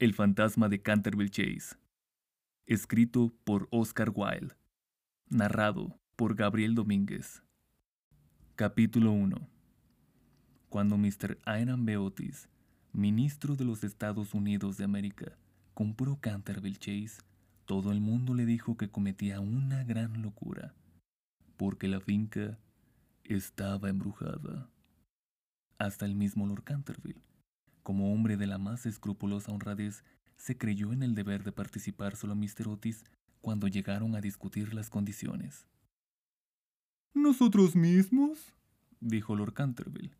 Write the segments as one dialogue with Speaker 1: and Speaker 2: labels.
Speaker 1: El fantasma de Canterville Chase. Escrito por Oscar Wilde. Narrado por Gabriel Domínguez. Capítulo 1. Cuando Mr. Hiram B. Otis, ministro de los Estados Unidos de América, compró Canterville Chase, todo el mundo le dijo que cometía una gran locura, porque la finca estaba embrujada. Hasta el mismo Lord Canterville como hombre de la más escrupulosa honradez, se creyó en el deber de participar solo Mr. Otis cuando llegaron a discutir las condiciones.
Speaker 2: ¿Nosotros mismos? dijo Lord Canterville.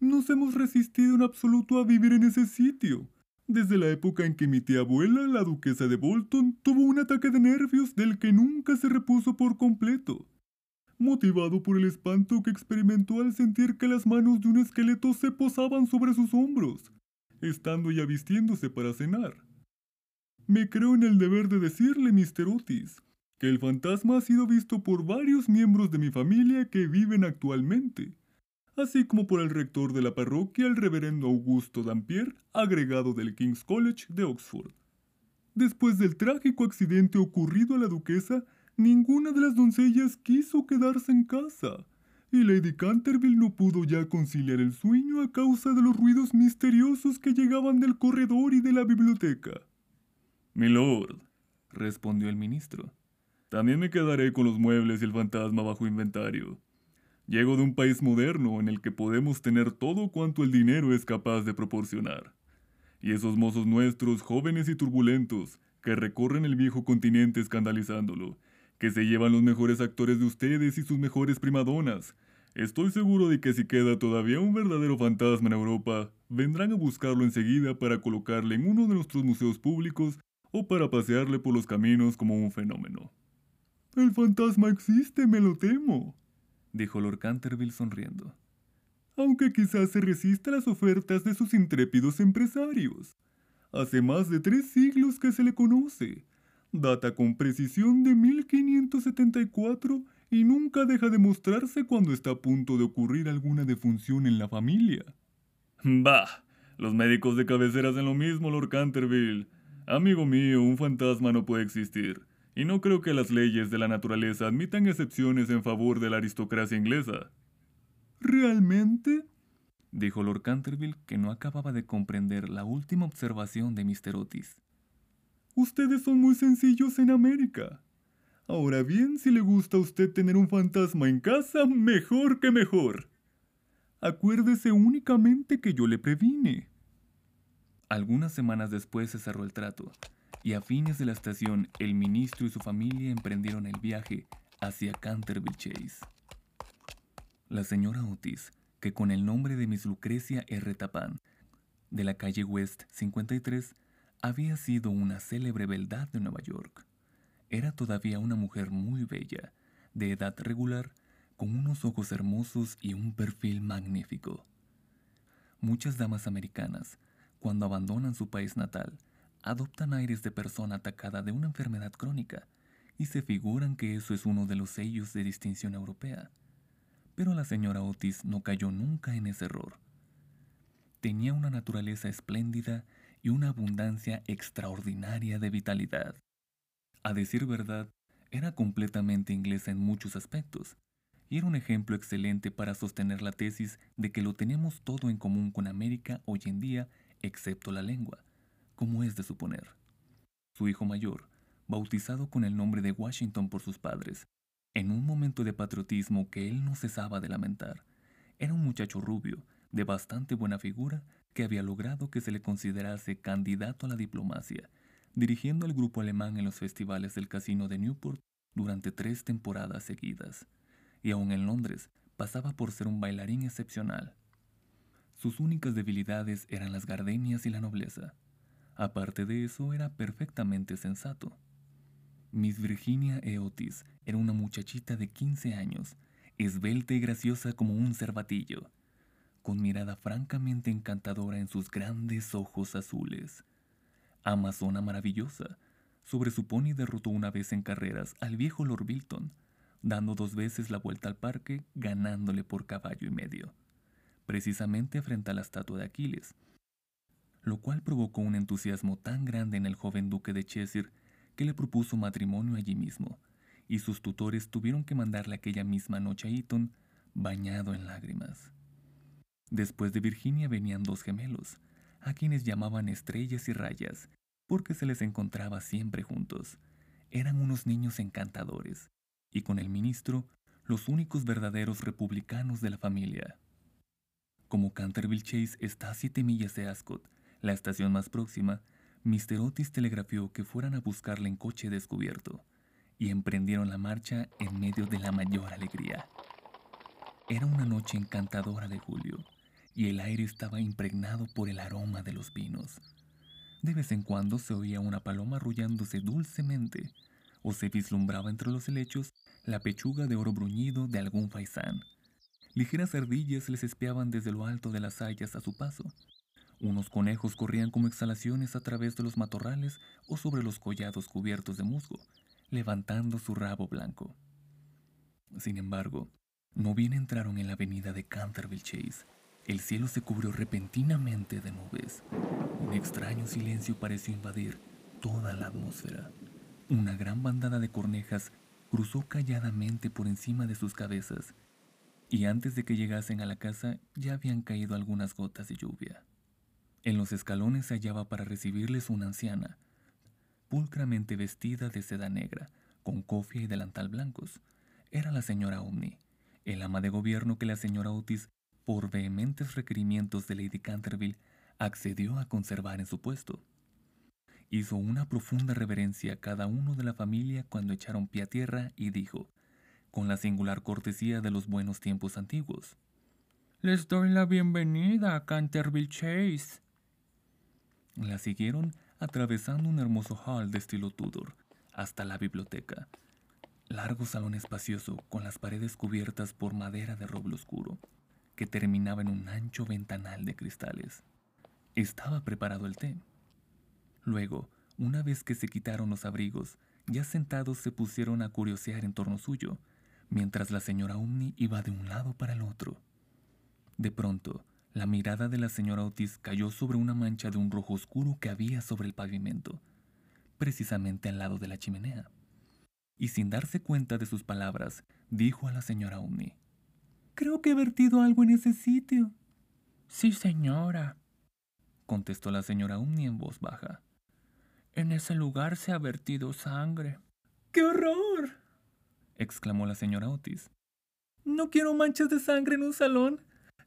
Speaker 2: Nos hemos resistido en absoluto a vivir en ese sitio. Desde la época en que mi tía abuela, la duquesa de Bolton, tuvo un ataque de nervios del que nunca se repuso por completo motivado por el espanto que experimentó al sentir que las manos de un esqueleto se posaban sobre sus hombros, estando ya vistiéndose para cenar. Me creo en el deber de decirle, Mr. Otis, que el fantasma ha sido visto por varios miembros de mi familia que viven actualmente, así como por el rector de la parroquia, el reverendo Augusto Dampier, agregado del King's College de Oxford. Después del trágico accidente ocurrido a la duquesa, Ninguna de las doncellas quiso quedarse en casa, y Lady Canterville no pudo ya conciliar el sueño a causa de los ruidos misteriosos que llegaban del corredor y de la biblioteca.
Speaker 1: Milord, respondió el ministro, también me quedaré con los muebles y el fantasma bajo inventario. Llego de un país moderno en el que podemos tener todo cuanto el dinero es capaz de proporcionar. Y esos mozos nuestros, jóvenes y turbulentos, que recorren el viejo continente escandalizándolo, que se llevan los mejores actores de ustedes y sus mejores primadonas. Estoy seguro de que si queda todavía un verdadero fantasma en Europa, vendrán a buscarlo enseguida para colocarle en uno de nuestros museos públicos o para pasearle por los caminos como un fenómeno.
Speaker 2: El fantasma existe, me lo temo,
Speaker 1: dijo Lord Canterville sonriendo.
Speaker 2: Aunque quizás se resista a las ofertas de sus intrépidos empresarios. Hace más de tres siglos que se le conoce, Data con precisión de 1574 y nunca deja de mostrarse cuando está a punto de ocurrir alguna defunción en la familia.
Speaker 1: Bah, los médicos de cabecera hacen lo mismo, Lord Canterville. Amigo mío, un fantasma no puede existir, y no creo que las leyes de la naturaleza admitan excepciones en favor de la aristocracia inglesa.
Speaker 2: ¿Realmente?
Speaker 1: dijo Lord Canterville, que no acababa de comprender la última observación de Mr. Otis.
Speaker 2: Ustedes son muy sencillos en América. Ahora bien, si le gusta a usted tener un fantasma en casa, mejor que mejor. Acuérdese únicamente que yo le previne.
Speaker 1: Algunas semanas después se cerró el trato, y a fines de la estación el ministro y su familia emprendieron el viaje hacia Canterville Chase. La señora Otis, que con el nombre de Miss Lucrecia R. Tapán, de la calle West 53, había sido una célebre beldad de Nueva York. Era todavía una mujer muy bella, de edad regular, con unos ojos hermosos y un perfil magnífico. Muchas damas americanas, cuando abandonan su país natal, adoptan aires de persona atacada de una enfermedad crónica y se figuran que eso es uno de los sellos de distinción europea. Pero la señora Otis no cayó nunca en ese error. Tenía una naturaleza espléndida y una abundancia extraordinaria de vitalidad. A decir verdad, era completamente inglesa en muchos aspectos, y era un ejemplo excelente para sostener la tesis de que lo tenemos todo en común con América hoy en día, excepto la lengua, como es de suponer. Su hijo mayor, bautizado con el nombre de Washington por sus padres, en un momento de patriotismo que él no cesaba de lamentar, era un muchacho rubio, de bastante buena figura que había logrado que se le considerase candidato a la diplomacia, dirigiendo al grupo alemán en los festivales del casino de Newport durante tres temporadas seguidas, y aún en Londres pasaba por ser un bailarín excepcional. Sus únicas debilidades eran las gardenias y la nobleza. Aparte de eso, era perfectamente sensato. Miss Virginia E. Otis era una muchachita de 15 años, esbelta y graciosa como un cervatillo, con mirada francamente encantadora en sus grandes ojos azules. Amazona maravillosa, sobre su pony derrotó una vez en carreras al viejo Lord Bilton, dando dos veces la vuelta al parque, ganándole por caballo y medio, precisamente frente a la estatua de Aquiles. lo cual provocó un entusiasmo tan grande en el joven duque de Cheshire que le propuso matrimonio allí mismo, y sus tutores tuvieron que mandarle aquella misma noche a Eton, bañado en lágrimas. Después de Virginia venían dos gemelos, a quienes llamaban estrellas y rayas, porque se les encontraba siempre juntos. Eran unos niños encantadores, y con el ministro, los únicos verdaderos republicanos de la familia. Como Canterville Chase está a siete millas de Ascot, la estación más próxima, Mr. Otis telegrafió que fueran a buscarle en coche descubierto, y emprendieron la marcha en medio de la mayor alegría. Era una noche encantadora de julio, y el aire estaba impregnado por el aroma de los pinos. De vez en cuando se oía una paloma arrullándose dulcemente, o se vislumbraba entre los helechos la pechuga de oro bruñido de algún faisán. Ligeras ardillas les espiaban desde lo alto de las hayas a su paso. Unos conejos corrían como exhalaciones a través de los matorrales o sobre los collados cubiertos de musgo, levantando su rabo blanco. Sin embargo, no bien entraron en la avenida de Canterville Chase, el cielo se cubrió repentinamente de nubes. Un extraño silencio pareció invadir toda la atmósfera. Una gran bandada de cornejas cruzó calladamente por encima de sus cabezas, y antes de que llegasen a la casa ya habían caído algunas gotas de lluvia. En los escalones se hallaba para recibirles una anciana, pulcramente vestida de seda negra, con cofia y delantal blancos. Era la señora Omni, el ama de gobierno que la señora Otis por vehementes requerimientos de Lady Canterville, accedió a conservar en su puesto. Hizo una profunda reverencia a cada uno de la familia cuando echaron pie a tierra y dijo, con la singular cortesía de los buenos tiempos antiguos, Les doy la bienvenida a Canterville Chase. La siguieron atravesando un hermoso hall de estilo Tudor hasta la biblioteca. Largo salón espacioso con las paredes cubiertas por madera de roble oscuro que terminaba en un ancho ventanal de cristales. Estaba preparado el té. Luego, una vez que se quitaron los abrigos, ya sentados se pusieron a curiosear en torno suyo, mientras la señora Omni iba de un lado para el otro. De pronto, la mirada de la señora Otis cayó sobre una mancha de un rojo oscuro que había sobre el pavimento, precisamente al lado de la chimenea. Y sin darse cuenta de sus palabras, dijo a la señora Omni, Creo que he vertido algo en ese sitio. Sí, señora, contestó la señora Umni en voz baja. En ese lugar se ha vertido sangre. ¡Qué horror! exclamó la señora Otis. No quiero manchas de sangre en un salón.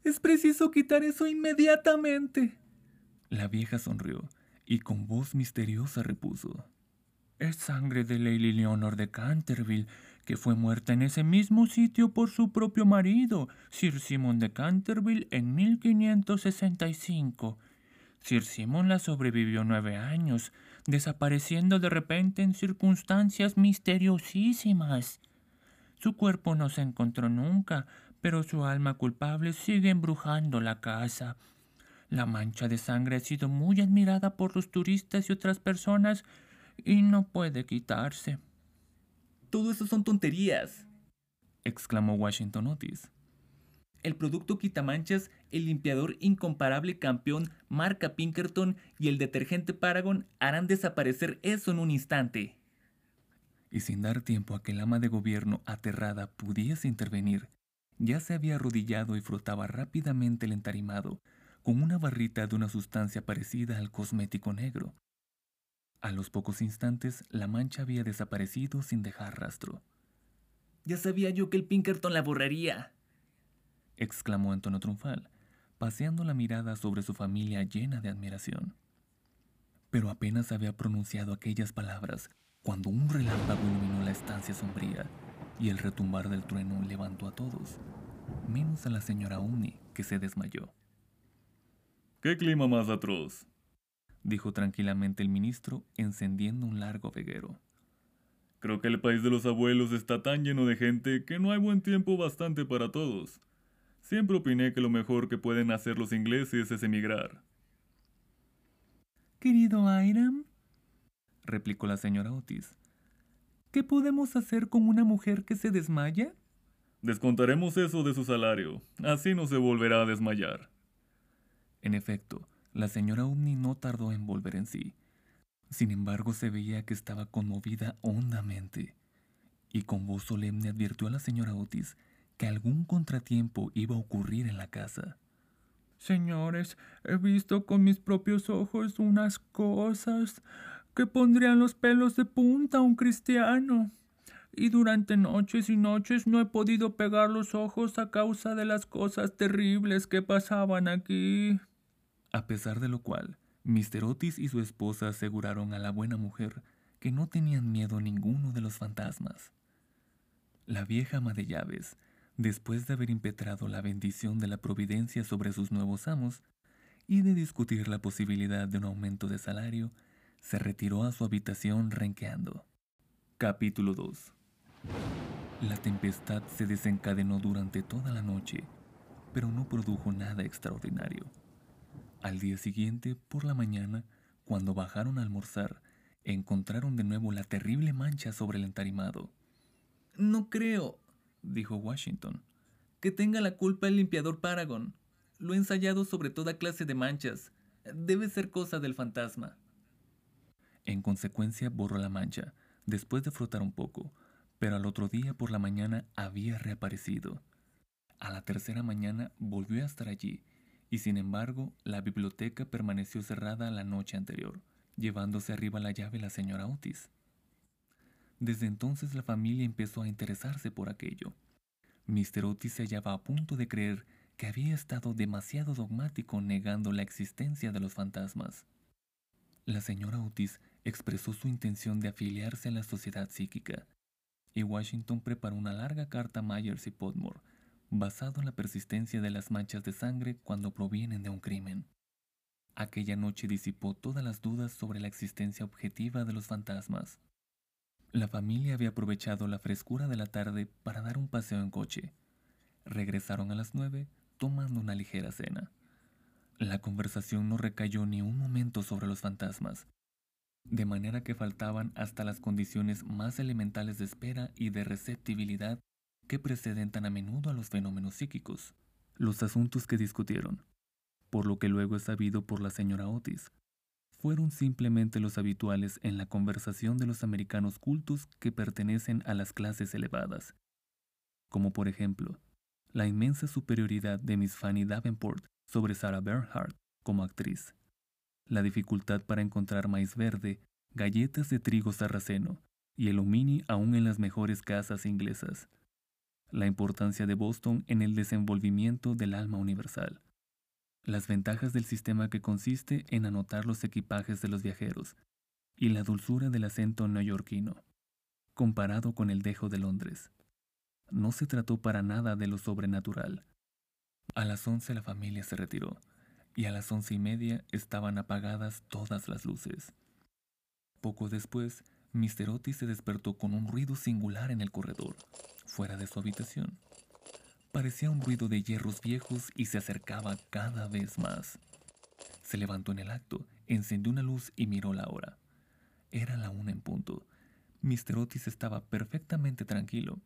Speaker 1: Es preciso quitar eso inmediatamente. La vieja sonrió y con voz misteriosa repuso. Es sangre de Lady Leonor de Canterville, que fue muerta en ese mismo sitio por su propio marido, Sir Simon de Canterville, en 1565. Sir Simon la sobrevivió nueve años, desapareciendo de repente en circunstancias misteriosísimas. Su cuerpo no se encontró nunca, pero su alma culpable sigue embrujando la casa. La mancha de sangre ha sido muy admirada por los turistas y otras personas y no puede quitarse. Todo eso son tonterías, exclamó Washington Otis. El producto quitamanchas, el limpiador incomparable campeón marca Pinkerton y el detergente Paragon harán desaparecer eso en un instante. Y sin dar tiempo a que el ama de gobierno aterrada pudiese intervenir, ya se había arrodillado y frotaba rápidamente el entarimado con una barrita de una sustancia parecida al cosmético negro, a los pocos instantes, la mancha había desaparecido sin dejar rastro. Ya sabía yo que el Pinkerton la borraría, exclamó en tono triunfal, paseando la mirada sobre su familia llena de admiración. Pero apenas había pronunciado aquellas palabras cuando un relámpago iluminó la estancia sombría y el retumbar del trueno levantó a todos, menos a la señora Uni, que se desmayó.
Speaker 2: ¡Qué clima más atroz!
Speaker 1: Dijo tranquilamente el ministro, encendiendo un largo veguero.
Speaker 2: Creo que el país de los abuelos está tan lleno de gente que no hay buen tiempo bastante para todos. Siempre opiné que lo mejor que pueden hacer los ingleses es emigrar.
Speaker 1: Querido Airam, replicó la señora Otis, ¿qué podemos hacer con una mujer que se desmaya?
Speaker 2: Descontaremos eso de su salario, así no se volverá a desmayar.
Speaker 1: En efecto, La señora Omni no tardó en volver en sí. Sin embargo, se veía que estaba conmovida hondamente, y con voz solemne advirtió a la señora Otis que algún contratiempo iba a ocurrir en la casa.
Speaker 2: Señores, he visto con mis propios ojos unas cosas que pondrían los pelos de punta a un cristiano. Y durante noches y noches no he podido pegar los ojos a causa de las cosas terribles que pasaban aquí.
Speaker 1: A pesar de lo cual, Mr. Otis y su esposa aseguraron a la buena mujer que no tenían miedo ninguno de los fantasmas. La vieja ama de llaves después de haber impetrado la bendición de la providencia sobre sus nuevos amos y de discutir la posibilidad de un aumento de salario, se retiró a su habitación renqueando. Capítulo 2 La tempestad se desencadenó durante toda la noche, pero no produjo nada extraordinario. Al día siguiente, por la mañana, cuando bajaron a almorzar, encontraron de nuevo la terrible mancha sobre el entarimado.
Speaker 3: No creo, dijo Washington. Que tenga la culpa el limpiador Paragon. Lo he ensayado sobre toda clase de manchas. Debe ser cosa del fantasma.
Speaker 1: En consecuencia borró la mancha, después de frotar un poco, pero al otro día por la mañana había reaparecido. A la tercera mañana volvió a estar allí, y sin embargo la biblioteca permaneció cerrada la noche anterior, llevándose arriba la llave la señora Otis. Desde entonces la familia empezó a interesarse por aquello. Mr. Otis se hallaba a punto de creer que había estado demasiado dogmático negando la existencia de los fantasmas. La señora Otis expresó su intención de afiliarse a la sociedad psíquica, y Washington preparó una larga carta a Myers y Podmore, basado en la persistencia de las manchas de sangre cuando provienen de un crimen. Aquella noche disipó todas las dudas sobre la existencia objetiva de los fantasmas. La familia había aprovechado la frescura de la tarde para dar un paseo en coche. Regresaron a las nueve, tomando una ligera cena. La conversación no recayó ni un momento sobre los fantasmas, de manera que faltaban hasta las condiciones más elementales de espera y de receptibilidad que preceden tan a menudo a los fenómenos psíquicos. Los asuntos que discutieron, por lo que luego es sabido por la señora Otis, fueron simplemente los habituales en la conversación de los americanos cultos que pertenecen a las clases elevadas, como por ejemplo, la inmensa superioridad de Miss Fanny Davenport sobre Sarah Bernhardt como actriz, la dificultad para encontrar maíz verde, galletas de trigo sarraceno y el omini aún en las mejores casas inglesas, la importancia de Boston en el desenvolvimiento del alma universal, las ventajas del sistema que consiste en anotar los equipajes de los viajeros y la dulzura del acento neoyorquino, comparado con el dejo de Londres. No se trató para nada de lo sobrenatural. A las once la familia se retiró, y a las once y media estaban apagadas todas las luces. Poco después, Mr. Otis se despertó con un ruido singular en el corredor, fuera de su habitación. Parecía un ruido de hierros viejos y se acercaba cada vez más. Se levantó en el acto, encendió una luz y miró la hora. Era la una en punto. Mr. Otis estaba perfectamente tranquilo.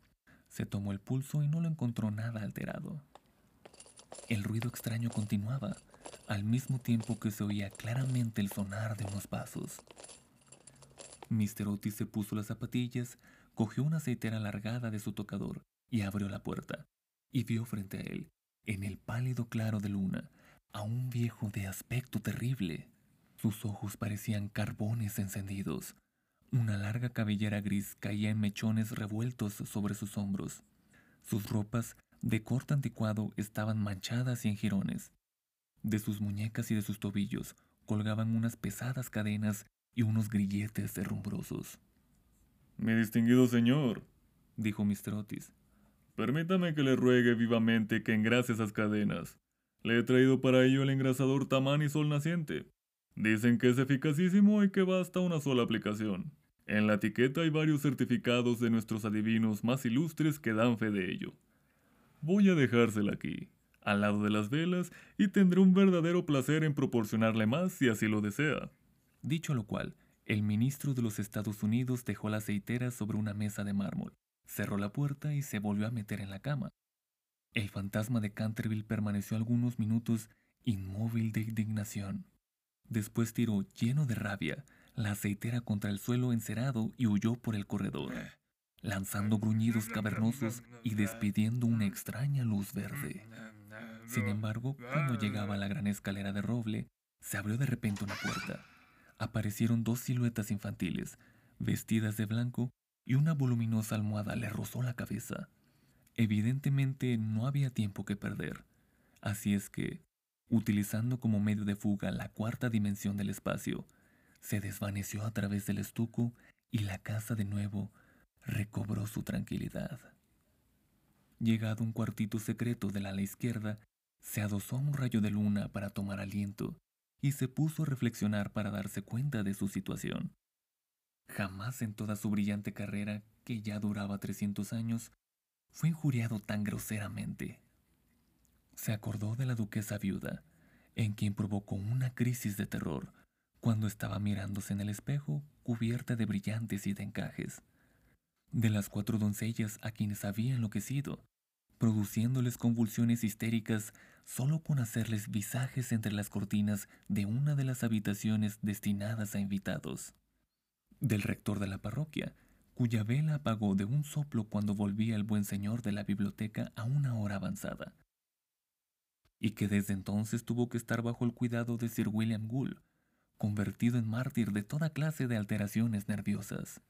Speaker 1: Se tomó el pulso y no lo encontró nada alterado. El ruido extraño continuaba, al mismo tiempo que se oía claramente el sonar de unos pasos. Mr. Otis se puso las zapatillas, cogió una aceitera alargada de su tocador y abrió la puerta y vio frente a él, en el pálido claro de luna, a un viejo de aspecto terrible. Sus ojos parecían carbones encendidos. Una larga cabellera gris caía en mechones revueltos sobre sus hombros. Sus ropas, de corte anticuado, estaban manchadas y en jirones. De sus muñecas y de sus tobillos colgaban unas pesadas cadenas y unos grilletes derrumbrosos.
Speaker 2: Mi distinguido señor, dijo Mr. Otis, Permítame que le ruegue vivamente que engrase esas cadenas. Le he traído para ello el engrasador Tamán y Sol Naciente. Dicen que es eficacísimo y que basta una sola aplicación. En la etiqueta hay varios certificados de nuestros adivinos más ilustres que dan fe de ello. Voy a dejársela aquí, al lado de las velas, y tendré un verdadero placer en proporcionarle más si así lo desea.
Speaker 1: Dicho lo cual, el ministro de los Estados Unidos dejó la aceitera sobre una mesa de mármol cerró la puerta y se volvió a meter en la cama. El fantasma de Canterville permaneció algunos minutos inmóvil de indignación. Después tiró, lleno de rabia, la aceitera contra el suelo encerado y huyó por el corredor, lanzando gruñidos cavernosos y despidiendo una extraña luz verde. Sin embargo, cuando llegaba a la gran escalera de roble, se abrió de repente una puerta. Aparecieron dos siluetas infantiles, vestidas de blanco, y una voluminosa almohada le rozó la cabeza. Evidentemente no había tiempo que perder, así es que, utilizando como medio de fuga la cuarta dimensión del espacio, se desvaneció a través del estuco y la casa de nuevo recobró su tranquilidad. Llegado a un cuartito secreto del ala izquierda, se adosó a un rayo de luna para tomar aliento y se puso a reflexionar para darse cuenta de su situación. Jamás en toda su brillante carrera, que ya duraba 300 años, fue injuriado tan groseramente. Se acordó de la duquesa viuda, en quien provocó una crisis de terror cuando estaba mirándose en el espejo cubierta de brillantes y de encajes. De las cuatro doncellas a quienes había enloquecido, produciéndoles convulsiones histéricas solo con hacerles visajes entre las cortinas de una de las habitaciones destinadas a invitados. Del rector de la parroquia, cuya vela apagó de un soplo cuando volvía el buen señor de la biblioteca a una hora avanzada, y que desde entonces tuvo que estar bajo el cuidado de Sir William Gould, convertido en mártir de toda clase de alteraciones nerviosas.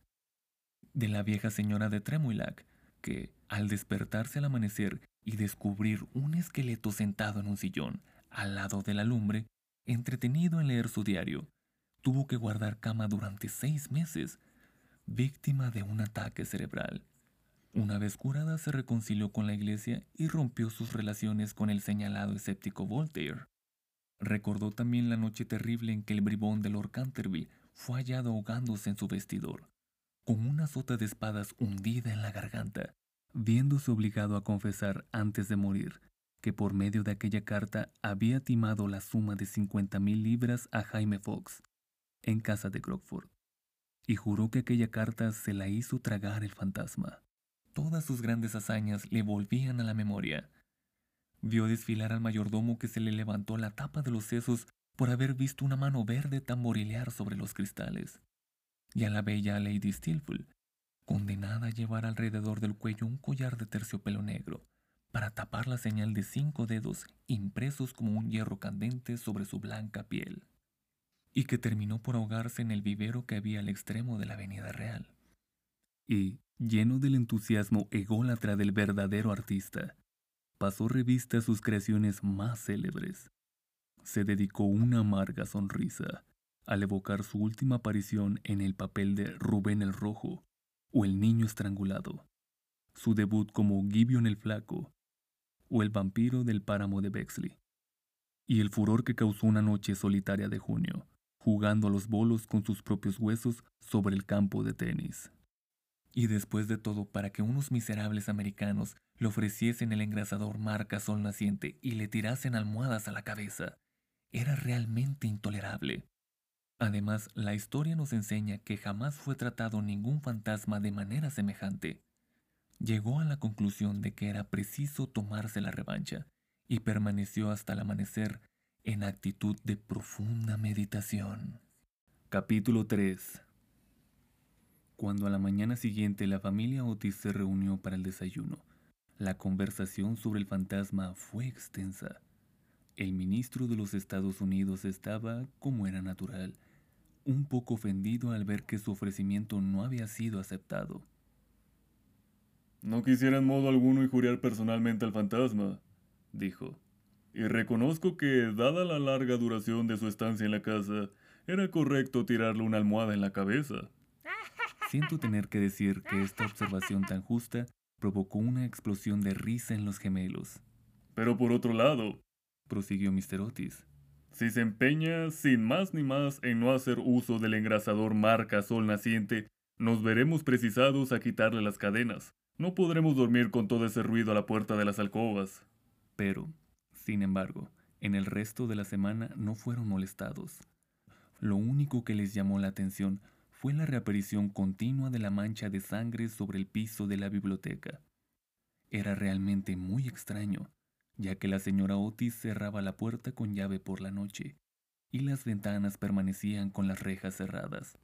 Speaker 1: De la vieja señora de Tremouillac, que, al despertarse al amanecer y descubrir un esqueleto sentado en un sillón al lado de la lumbre, entretenido en leer su diario, tuvo que guardar cama durante seis meses víctima de un ataque cerebral. Una vez curada se reconcilió con la iglesia y rompió sus relaciones con el señalado escéptico Voltaire. Recordó también la noche terrible en que el bribón de Lord Canterville fue hallado ahogándose en su vestidor, con una sota de espadas hundida en la garganta, viéndose obligado a confesar antes de morir que por medio de aquella carta había timado la suma de 50 mil libras a Jaime Fox, en casa de Crockford y juró que aquella carta se la hizo tragar el fantasma. Todas sus grandes hazañas le volvían a la memoria. Vio desfilar al mayordomo que se le levantó la tapa de los sesos por haber visto una mano verde tamborilear sobre los cristales, y a la bella Lady Stilful, condenada a llevar alrededor del cuello un collar de terciopelo negro, para tapar la señal de cinco dedos impresos como un hierro candente sobre su blanca piel y que terminó por ahogarse en el vivero que había al extremo de la Avenida Real. Y, lleno del entusiasmo ególatra del verdadero artista, pasó revista a sus creaciones más célebres. Se dedicó una amarga sonrisa al evocar su última aparición en el papel de Rubén el Rojo o El Niño Estrangulado, su debut como Gibeon el Flaco o El Vampiro del Páramo de Bexley, y el furor que causó una noche solitaria de junio, jugando a los bolos con sus propios huesos sobre el campo de tenis. Y después de todo, para que unos miserables americanos le ofreciesen el engrasador marca sol naciente y le tirasen almohadas a la cabeza, era realmente intolerable. Además, la historia nos enseña que jamás fue tratado ningún fantasma de manera semejante. Llegó a la conclusión de que era preciso tomarse la revancha, y permaneció hasta el amanecer en actitud de profunda meditación. Capítulo 3 Cuando a la mañana siguiente la familia Otis se reunió para el desayuno, la conversación sobre el fantasma fue extensa. El ministro de los Estados Unidos estaba, como era natural, un poco ofendido al ver que su ofrecimiento no había sido aceptado.
Speaker 2: No quisiera en modo alguno injuriar personalmente al fantasma, dijo y reconozco que, dada la larga duración de su estancia en la casa, era correcto tirarle una almohada en la cabeza.
Speaker 1: Siento tener que decir que esta observación tan justa provocó una explosión de risa en los gemelos.
Speaker 2: Pero por otro lado,
Speaker 1: prosiguió Mr. Otis,
Speaker 2: si se empeña sin más ni más en no hacer uso del engrasador marca sol naciente, nos veremos precisados a quitarle las cadenas. No podremos dormir con todo ese ruido a la puerta de las alcobas.
Speaker 1: Pero, sin embargo, en el resto de la semana no fueron molestados. Lo único que les llamó la atención fue la reaparición continua de la mancha de sangre sobre el piso de la biblioteca. Era realmente muy extraño, ya que la señora Otis cerraba la puerta con llave por la noche, y las ventanas permanecían con las rejas cerradas.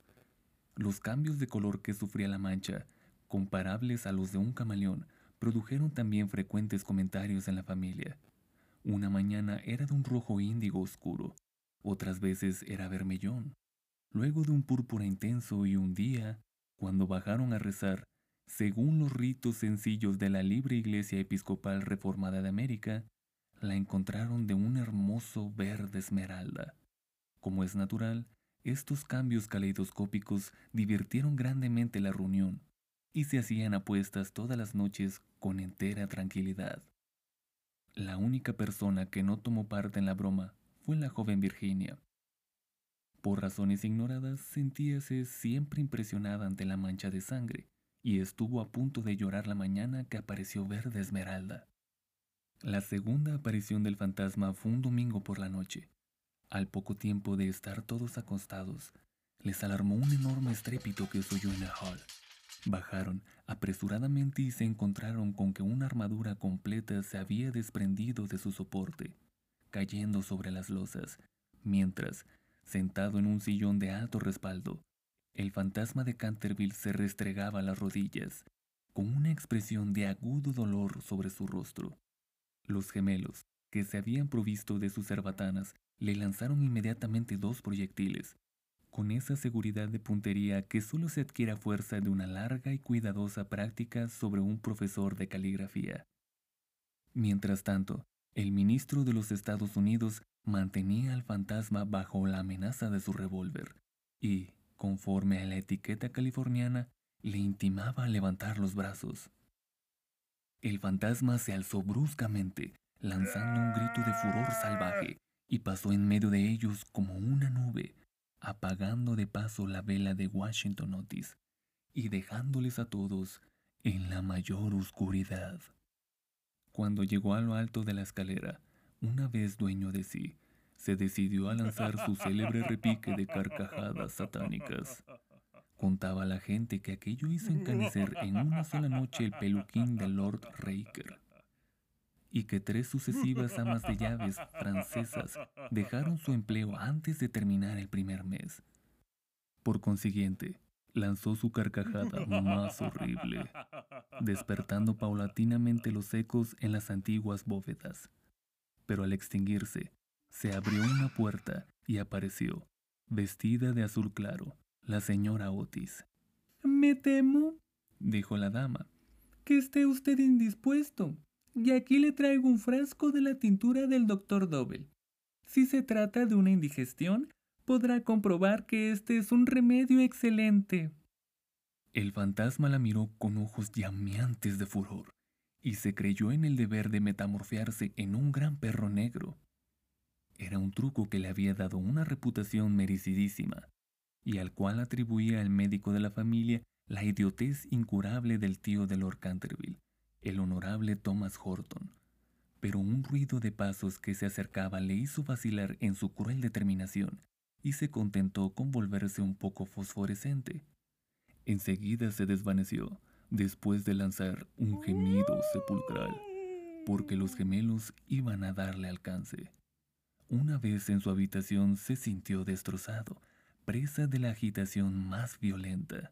Speaker 1: Los cambios de color que sufría la mancha, comparables a los de un camaleón, produjeron también frecuentes comentarios en la familia. Una mañana era de un rojo índigo oscuro, otras veces era vermellón, luego de un púrpura intenso y un día, cuando bajaron a rezar, según los ritos sencillos de la libre Iglesia Episcopal Reformada de América, la encontraron de un hermoso verde esmeralda. Como es natural, estos cambios caleidoscópicos divirtieron grandemente la reunión y se hacían apuestas todas las noches con entera tranquilidad. La única persona que no tomó parte en la broma fue la joven Virginia. Por razones ignoradas, sentíase siempre impresionada ante la mancha de sangre y estuvo a punto de llorar la mañana que apareció verde esmeralda. La segunda aparición del fantasma fue un domingo por la noche. Al poco tiempo de estar todos acostados, les alarmó un enorme estrépito que se oyó en el hall. Bajaron apresuradamente y se encontraron con que una armadura completa se había desprendido de su soporte, cayendo sobre las losas, mientras, sentado en un sillón de alto respaldo, el fantasma de Canterville se restregaba las rodillas, con una expresión de agudo dolor sobre su rostro. Los gemelos, que se habían provisto de sus cerbatanas, le lanzaron inmediatamente dos proyectiles, con esa seguridad de puntería que solo se adquiere a fuerza de una larga y cuidadosa práctica sobre un profesor de caligrafía. Mientras tanto, el ministro de los Estados Unidos mantenía al fantasma bajo la amenaza de su revólver y, conforme a la etiqueta californiana, le intimaba levantar los brazos. El fantasma se alzó bruscamente, lanzando un grito de furor salvaje, y pasó en medio de ellos como una nube, apagando de paso la vela de Washington Otis y dejándoles a todos en la mayor oscuridad. Cuando llegó a lo alto de la escalera, una vez dueño de sí, se decidió a lanzar su célebre repique de carcajadas satánicas. Contaba la gente que aquello hizo encanecer en una sola noche el peluquín de Lord Raker y que tres sucesivas amas de llaves francesas dejaron su empleo antes de terminar el primer mes. Por consiguiente, lanzó su carcajada más horrible, despertando paulatinamente los ecos en las antiguas bóvedas. Pero al extinguirse, se abrió una puerta y apareció, vestida de azul claro, la señora Otis.
Speaker 3: Me temo, dijo la dama, que esté usted indispuesto, y aquí le traigo un frasco de la tintura del doctor Dobel. Si se trata de una indigestión, podrá comprobar que este es un remedio excelente.
Speaker 1: El fantasma la miró con ojos llameantes de furor y se creyó en el deber de metamorfiarse en un gran perro negro. Era un truco que le había dado una reputación merecidísima, y al cual atribuía al médico de la familia la idiotez incurable del tío de Lord Canterville, el honorable Thomas Horton. Pero un ruido de pasos que se acercaba le hizo vacilar en su cruel determinación, y se contentó con volverse un poco fosforescente. Enseguida se desvaneció, después de lanzar un gemido sepulcral, porque los gemelos iban a darle alcance. Una vez en su habitación se sintió destrozado, presa de la agitación más violenta.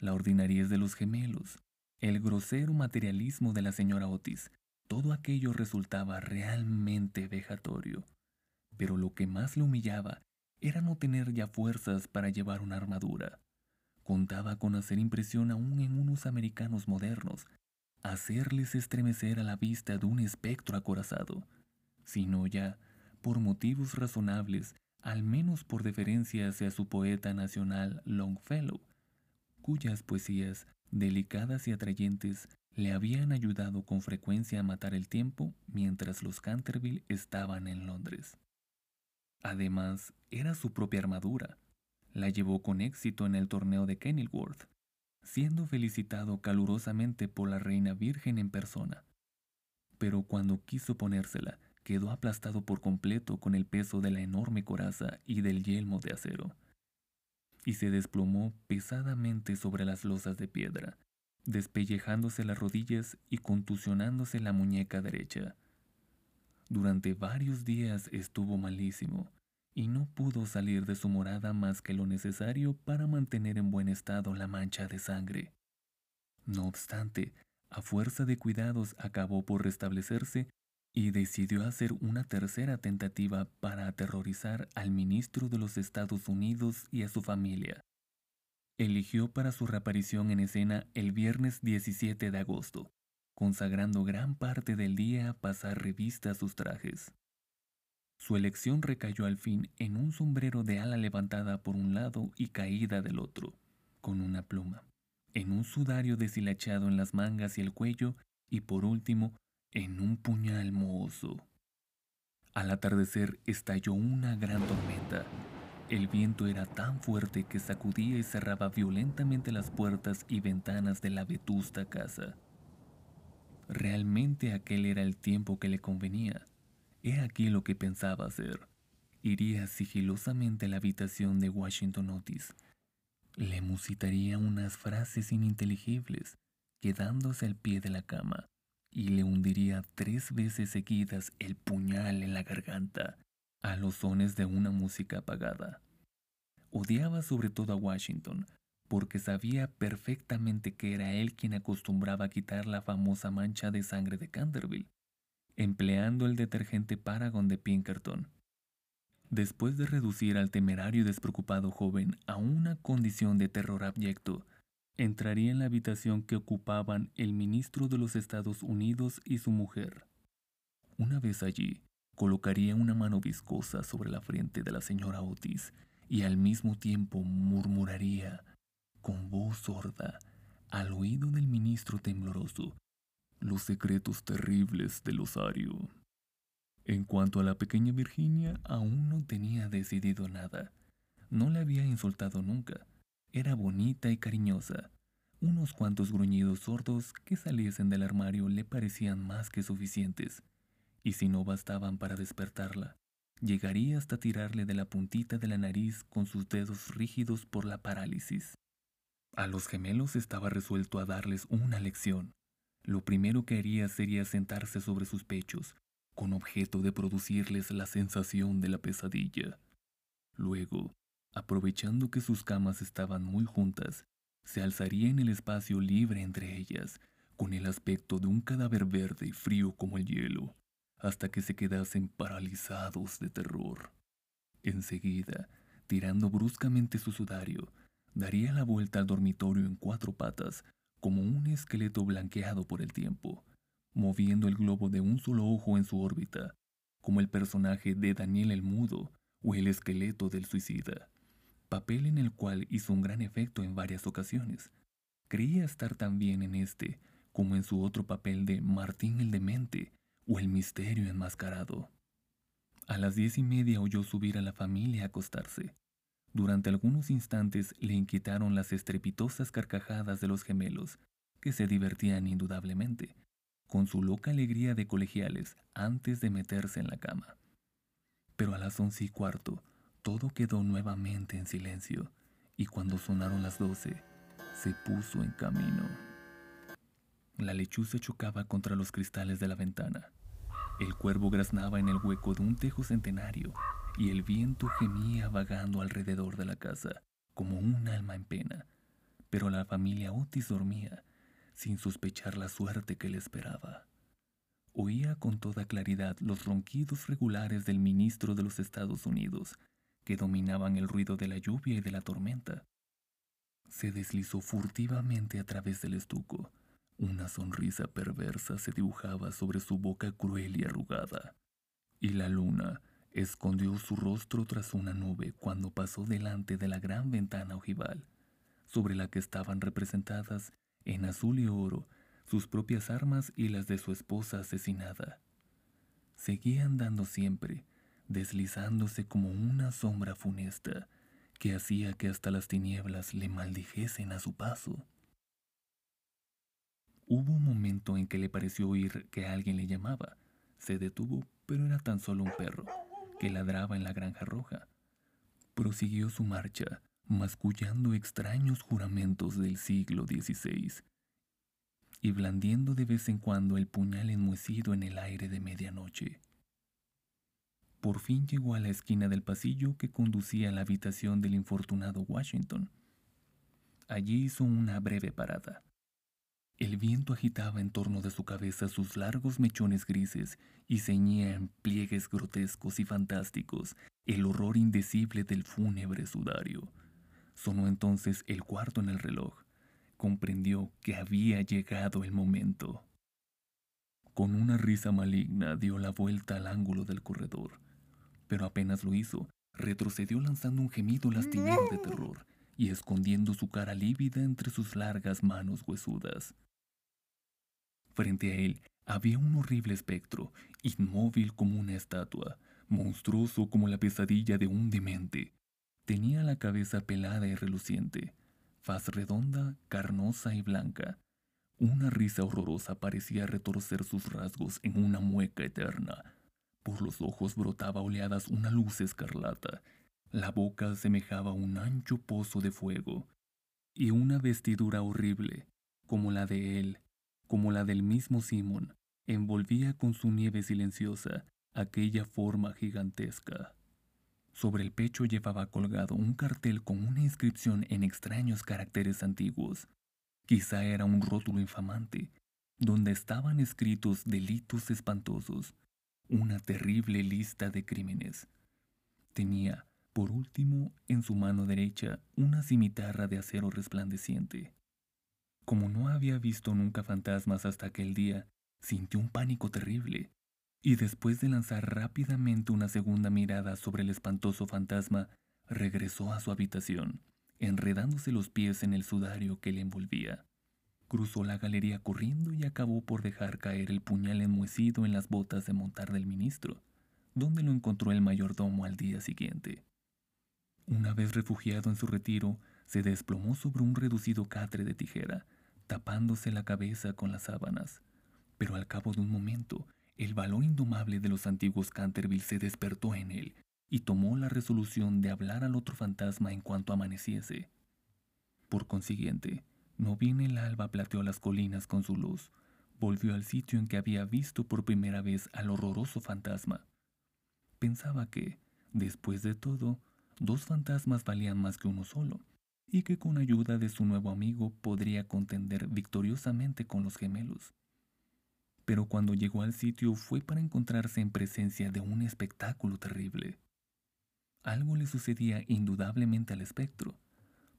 Speaker 1: La ordinariez de los gemelos, el grosero materialismo de la señora Otis, todo aquello resultaba realmente vejatorio. Pero lo que más le humillaba era no tener ya fuerzas para llevar una armadura. Contaba con hacer impresión aún en unos americanos modernos, hacerles estremecer a la vista de un espectro acorazado, sino ya, por motivos razonables, al menos por deferencia hacia su poeta nacional Longfellow, cuyas poesías, delicadas y atrayentes, le habían ayudado con frecuencia a matar el tiempo mientras los Canterville estaban en Londres. Además, era su propia armadura. La llevó con éxito en el torneo de Kenilworth, siendo felicitado calurosamente por la reina virgen en persona. Pero cuando quiso ponérsela, quedó aplastado por completo con el peso de la enorme coraza y del yelmo de acero, y se desplomó pesadamente sobre las losas de piedra, despellejándose las rodillas y contusionándose la muñeca derecha. Durante varios días estuvo malísimo, y no pudo salir de su morada más que lo necesario para mantener en buen estado la mancha de sangre. No obstante, a fuerza de cuidados acabó por restablecerse y decidió hacer una tercera tentativa para aterrorizar al ministro de los Estados Unidos y a su familia. Eligió para su reaparición en escena el viernes 17 de agosto, consagrando gran parte del día a pasar revista a sus trajes. Su elección recayó al fin en un sombrero de ala levantada por un lado y caída del otro, con una pluma, en un sudario deshilachado en las mangas y el cuello, y por último, en un puñal mohoso. Al atardecer estalló una gran tormenta. El viento era tan fuerte que sacudía y cerraba violentamente las puertas y ventanas de la vetusta casa. Realmente aquel era el tiempo que le convenía. He aquí lo que pensaba hacer. Iría sigilosamente a la habitación de Washington Otis. Le musitaría unas frases ininteligibles, quedándose al pie de la cama, y le hundiría tres veces seguidas el puñal en la garganta, a los sones de una música apagada. Odiaba sobre todo a Washington, porque sabía perfectamente que era él quien acostumbraba quitar la famosa mancha de sangre de Canterville, empleando el detergente Paragon de Pinkerton. Después de reducir al temerario y despreocupado joven a una condición de terror abyecto, entraría en la habitación que ocupaban el ministro de los Estados Unidos y su mujer. Una vez allí, colocaría una mano viscosa sobre la frente de la señora Otis y al mismo tiempo murmuraría con voz sorda, al oído del ministro tembloroso, los secretos terribles del osario. En cuanto a la pequeña Virginia, aún no tenía decidido nada. No le había insultado nunca. Era bonita y cariñosa. Unos cuantos gruñidos sordos que saliesen del armario le parecían más que suficientes. Y si no bastaban para despertarla, llegaría hasta tirarle de la puntita de la nariz con sus dedos rígidos por la parálisis. A los gemelos estaba resuelto a darles una lección. Lo primero que haría sería sentarse sobre sus pechos, con objeto de producirles la sensación de la pesadilla. Luego, aprovechando que sus camas estaban muy juntas, se alzaría en el espacio libre entre ellas, con el aspecto de un cadáver verde y frío como el hielo, hasta que se quedasen paralizados de terror. Enseguida, tirando bruscamente su sudario, daría la vuelta al dormitorio en cuatro patas, como un esqueleto blanqueado por el tiempo, moviendo el globo de un solo ojo en su órbita, como el personaje de Daniel el Mudo o el esqueleto del suicida, papel en el cual hizo un gran efecto en varias ocasiones. Creía estar tan bien en este como en su otro papel de Martín el Demente o el Misterio Enmascarado. A las diez y media oyó subir a la familia a acostarse. Durante algunos instantes le inquietaron las estrepitosas carcajadas de los gemelos, que se divertían indudablemente, con su loca alegría de colegiales antes de meterse en la cama. Pero a las once y cuarto, todo quedó nuevamente en silencio, y cuando sonaron las doce, se puso en camino. La lechuza chocaba contra los cristales de la ventana. El cuervo graznaba en el hueco de un tejo centenario y el viento gemía vagando alrededor de la casa, como un alma en pena. Pero la familia Otis dormía, sin sospechar la suerte que le esperaba. Oía con toda claridad los ronquidos regulares del ministro de los Estados Unidos, que dominaban el ruido de la lluvia y de la tormenta. Se deslizó furtivamente a través del estuco. Una sonrisa perversa se dibujaba sobre su boca cruel y arrugada. Y la luna, escondió su rostro tras una nube cuando pasó delante de la gran ventana ojival, sobre la que estaban representadas, en azul y oro, sus propias armas y las de su esposa asesinada. Seguía andando siempre, deslizándose como una sombra funesta, que hacía que hasta las tinieblas le maldijesen a su paso. Hubo un momento en que le pareció oír que alguien le llamaba. Se detuvo, pero era tan solo un perro que ladraba en la granja roja. Prosiguió su marcha, mascullando extraños juramentos del siglo XVI y blandiendo de vez en cuando el puñal enmohecido en el aire de medianoche. Por fin llegó a la esquina del pasillo que conducía a la habitación del infortunado Washington. Allí hizo una breve parada. El viento agitaba en torno de su cabeza sus largos mechones grises y ceñía en pliegues grotescos y fantásticos el horror indecible del fúnebre sudario. Sonó entonces el cuarto en el reloj. Comprendió que había llegado el momento. Con una risa maligna dio la vuelta al ángulo del corredor, pero apenas lo hizo, retrocedió lanzando un gemido lastimero de terror y escondiendo su cara lívida entre sus largas manos huesudas. Frente a él había un horrible espectro, inmóvil como una estatua, monstruoso como la pesadilla de un demente. Tenía la cabeza pelada y reluciente, faz redonda, carnosa y blanca. Una risa horrorosa parecía retorcer sus rasgos en una mueca eterna. Por los ojos brotaba oleadas una luz escarlata. La boca semejaba un ancho pozo de fuego. Y una vestidura horrible, como la de él, como la del mismo Simón, envolvía con su nieve silenciosa aquella forma gigantesca. Sobre el pecho llevaba colgado un cartel con una inscripción en extraños caracteres antiguos. Quizá era un rótulo infamante, donde estaban escritos delitos espantosos, una terrible lista de crímenes. Tenía, por último, en su mano derecha una cimitarra de acero resplandeciente. Como no había visto nunca fantasmas hasta aquel día, sintió un pánico terrible, y después de lanzar rápidamente una segunda mirada sobre el espantoso fantasma, regresó a su habitación, enredándose los pies en el sudario que le envolvía. Cruzó la galería corriendo y acabó por dejar caer el puñal enmohecido en las botas de montar del ministro, donde lo encontró el mayordomo al día siguiente. Una vez refugiado en su retiro, se desplomó sobre un reducido catre de tijera, tapándose la cabeza con las sábanas. Pero al cabo de un momento, el valor indomable de los antiguos Canterville se despertó en él y tomó la resolución de hablar al otro fantasma en cuanto amaneciese. Por consiguiente, no bien el alba plateó las colinas con su luz, volvió al sitio en que había visto por primera vez al horroroso fantasma. Pensaba que, después de todo, dos fantasmas valían más que uno solo, y que con ayuda de su nuevo amigo podría contender victoriosamente con los gemelos. Pero cuando llegó al sitio fue para encontrarse en presencia de un espectáculo terrible. Algo le sucedía indudablemente al espectro,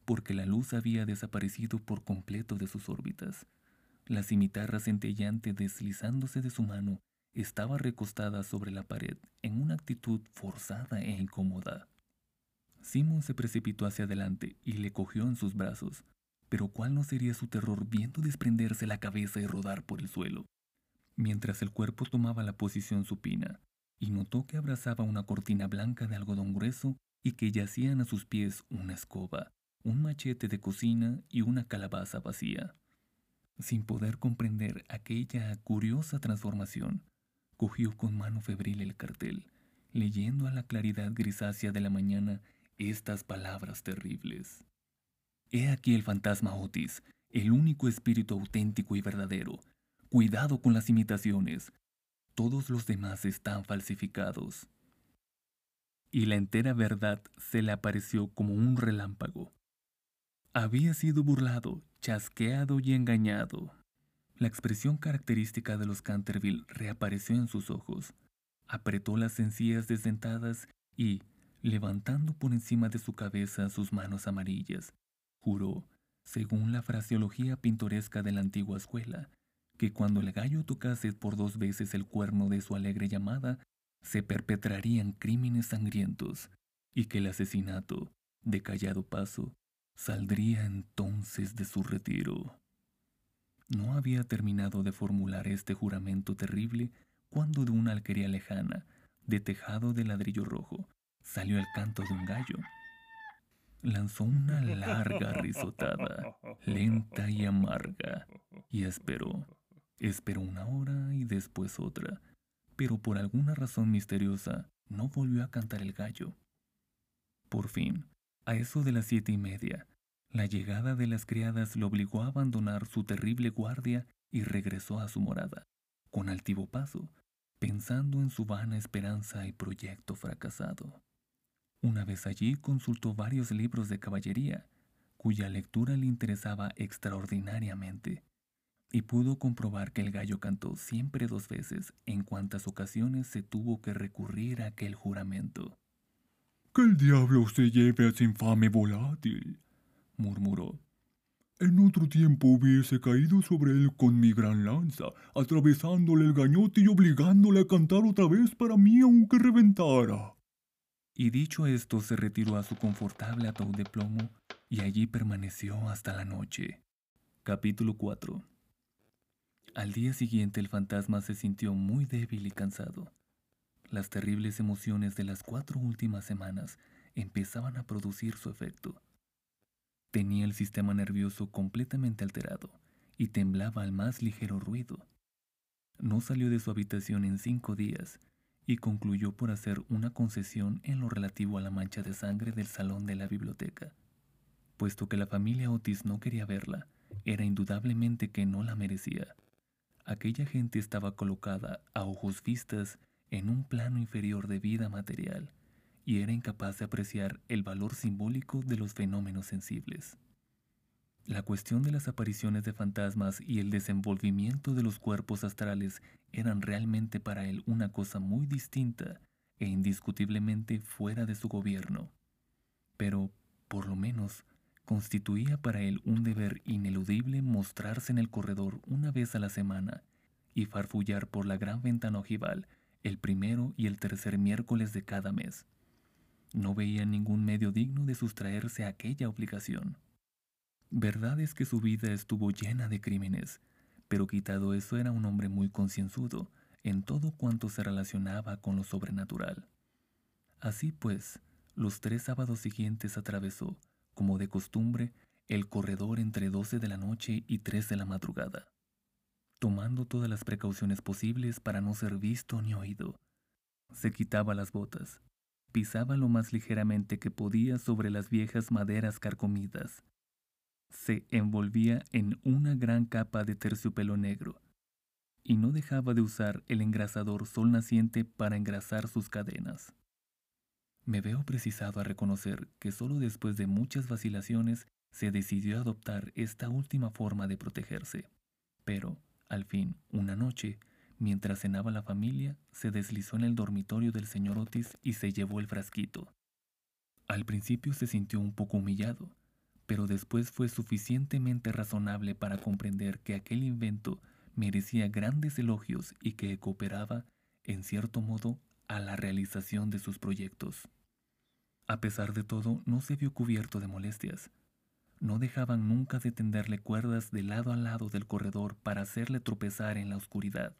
Speaker 1: porque la luz había desaparecido por completo de sus órbitas. La cimitarra centellante deslizándose de su mano estaba recostada sobre la pared en una actitud forzada e incómoda. Simon se precipitó hacia adelante y le cogió en sus brazos, pero cuál no sería su terror viendo desprenderse la cabeza y rodar por el suelo, mientras el cuerpo tomaba la posición supina, y notó que abrazaba una cortina blanca de algodón grueso y que yacían a sus pies una escoba, un machete de cocina y una calabaza vacía. Sin poder comprender aquella curiosa transformación, cogió con mano febril el cartel, leyendo a la claridad grisácea de la mañana estas palabras terribles. He aquí el fantasma Otis, el único espíritu auténtico y verdadero. Cuidado con las imitaciones. Todos los demás están falsificados. Y la entera verdad se le apareció como un relámpago. Había sido burlado, chasqueado y engañado. La expresión característica de los Canterville reapareció en sus ojos. Apretó las encías desdentadas y, levantando por encima de su cabeza sus manos amarillas, juró, según la fraseología pintoresca de la antigua escuela, que cuando el gallo tocase por dos veces el cuerno de su alegre llamada, se perpetrarían crímenes sangrientos, y que el asesinato, de callado paso, saldría entonces de su retiro. No había terminado de formular este juramento terrible cuando de una alquería lejana, de tejado de ladrillo rojo, salió el canto de un gallo. Lanzó una larga risotada, lenta y amarga, y esperó. Esperó una hora y después otra, pero por alguna razón misteriosa no volvió a cantar el gallo. Por fin, a eso de las siete y media, la llegada de las criadas lo obligó a abandonar su terrible guardia y regresó a su morada, con altivo paso, pensando en su vana esperanza y proyecto fracasado. Una vez allí consultó varios libros de caballería, cuya lectura le interesaba extraordinariamente, y pudo comprobar que el gallo cantó siempre dos veces en cuantas ocasiones se tuvo que recurrir a aquel juramento.
Speaker 2: Que el diablo se lleve a ese infame volátil, murmuró. En otro tiempo hubiese caído sobre él con mi gran lanza, atravesándole el gañote y obligándole a cantar otra vez para mí aunque reventara.
Speaker 1: Y dicho esto se retiró a su confortable ataúd de plomo y allí permaneció hasta la noche. Capítulo 4 Al día siguiente el fantasma se sintió muy débil y cansado. Las terribles emociones de las cuatro últimas semanas empezaban a producir su efecto. Tenía el sistema nervioso completamente alterado y temblaba al más ligero ruido. No salió de su habitación en cinco días y concluyó por hacer una concesión en lo relativo a la mancha de sangre del salón de la biblioteca. Puesto que la familia Otis no quería verla, era indudablemente que no la merecía. Aquella gente estaba colocada a ojos vistas en un plano inferior de vida material y era incapaz de apreciar el valor simbólico de los fenómenos sensibles. La cuestión de las apariciones de fantasmas y el desenvolvimiento de los cuerpos astrales eran realmente para él una cosa muy distinta e indiscutiblemente fuera de su gobierno. Pero, por lo menos, constituía para él un deber ineludible mostrarse en el corredor una vez a la semana y farfullar por la gran ventana ojival el primero y el tercer miércoles de cada mes. No veía ningún medio digno de sustraerse a aquella obligación. Verdad es que su vida estuvo llena de crímenes, pero quitado eso era un hombre muy concienzudo en todo cuanto se relacionaba con lo sobrenatural. Así pues, los tres sábados siguientes atravesó, como de costumbre, el corredor entre doce de la noche y tres de la madrugada, tomando todas las precauciones posibles para no ser visto ni oído. Se quitaba las botas, pisaba lo más ligeramente que podía sobre las viejas maderas carcomidas. Se envolvía en una gran capa de terciopelo negro y no dejaba de usar el engrasador sol naciente para engrasar sus cadenas. Me veo precisado a reconocer que solo después de muchas vacilaciones se decidió a adoptar esta última forma de protegerse. Pero, al fin, una noche, Mientras cenaba la familia, se deslizó en el dormitorio del señor Otis y se llevó el frasquito. Al principio se sintió un poco humillado, pero después fue suficientemente razonable para comprender que aquel invento merecía grandes elogios y que cooperaba, en cierto modo, a la realización de sus proyectos. A pesar de todo, no se vio cubierto de molestias. No dejaban nunca de tenderle cuerdas de lado a lado del corredor para hacerle tropezar en la oscuridad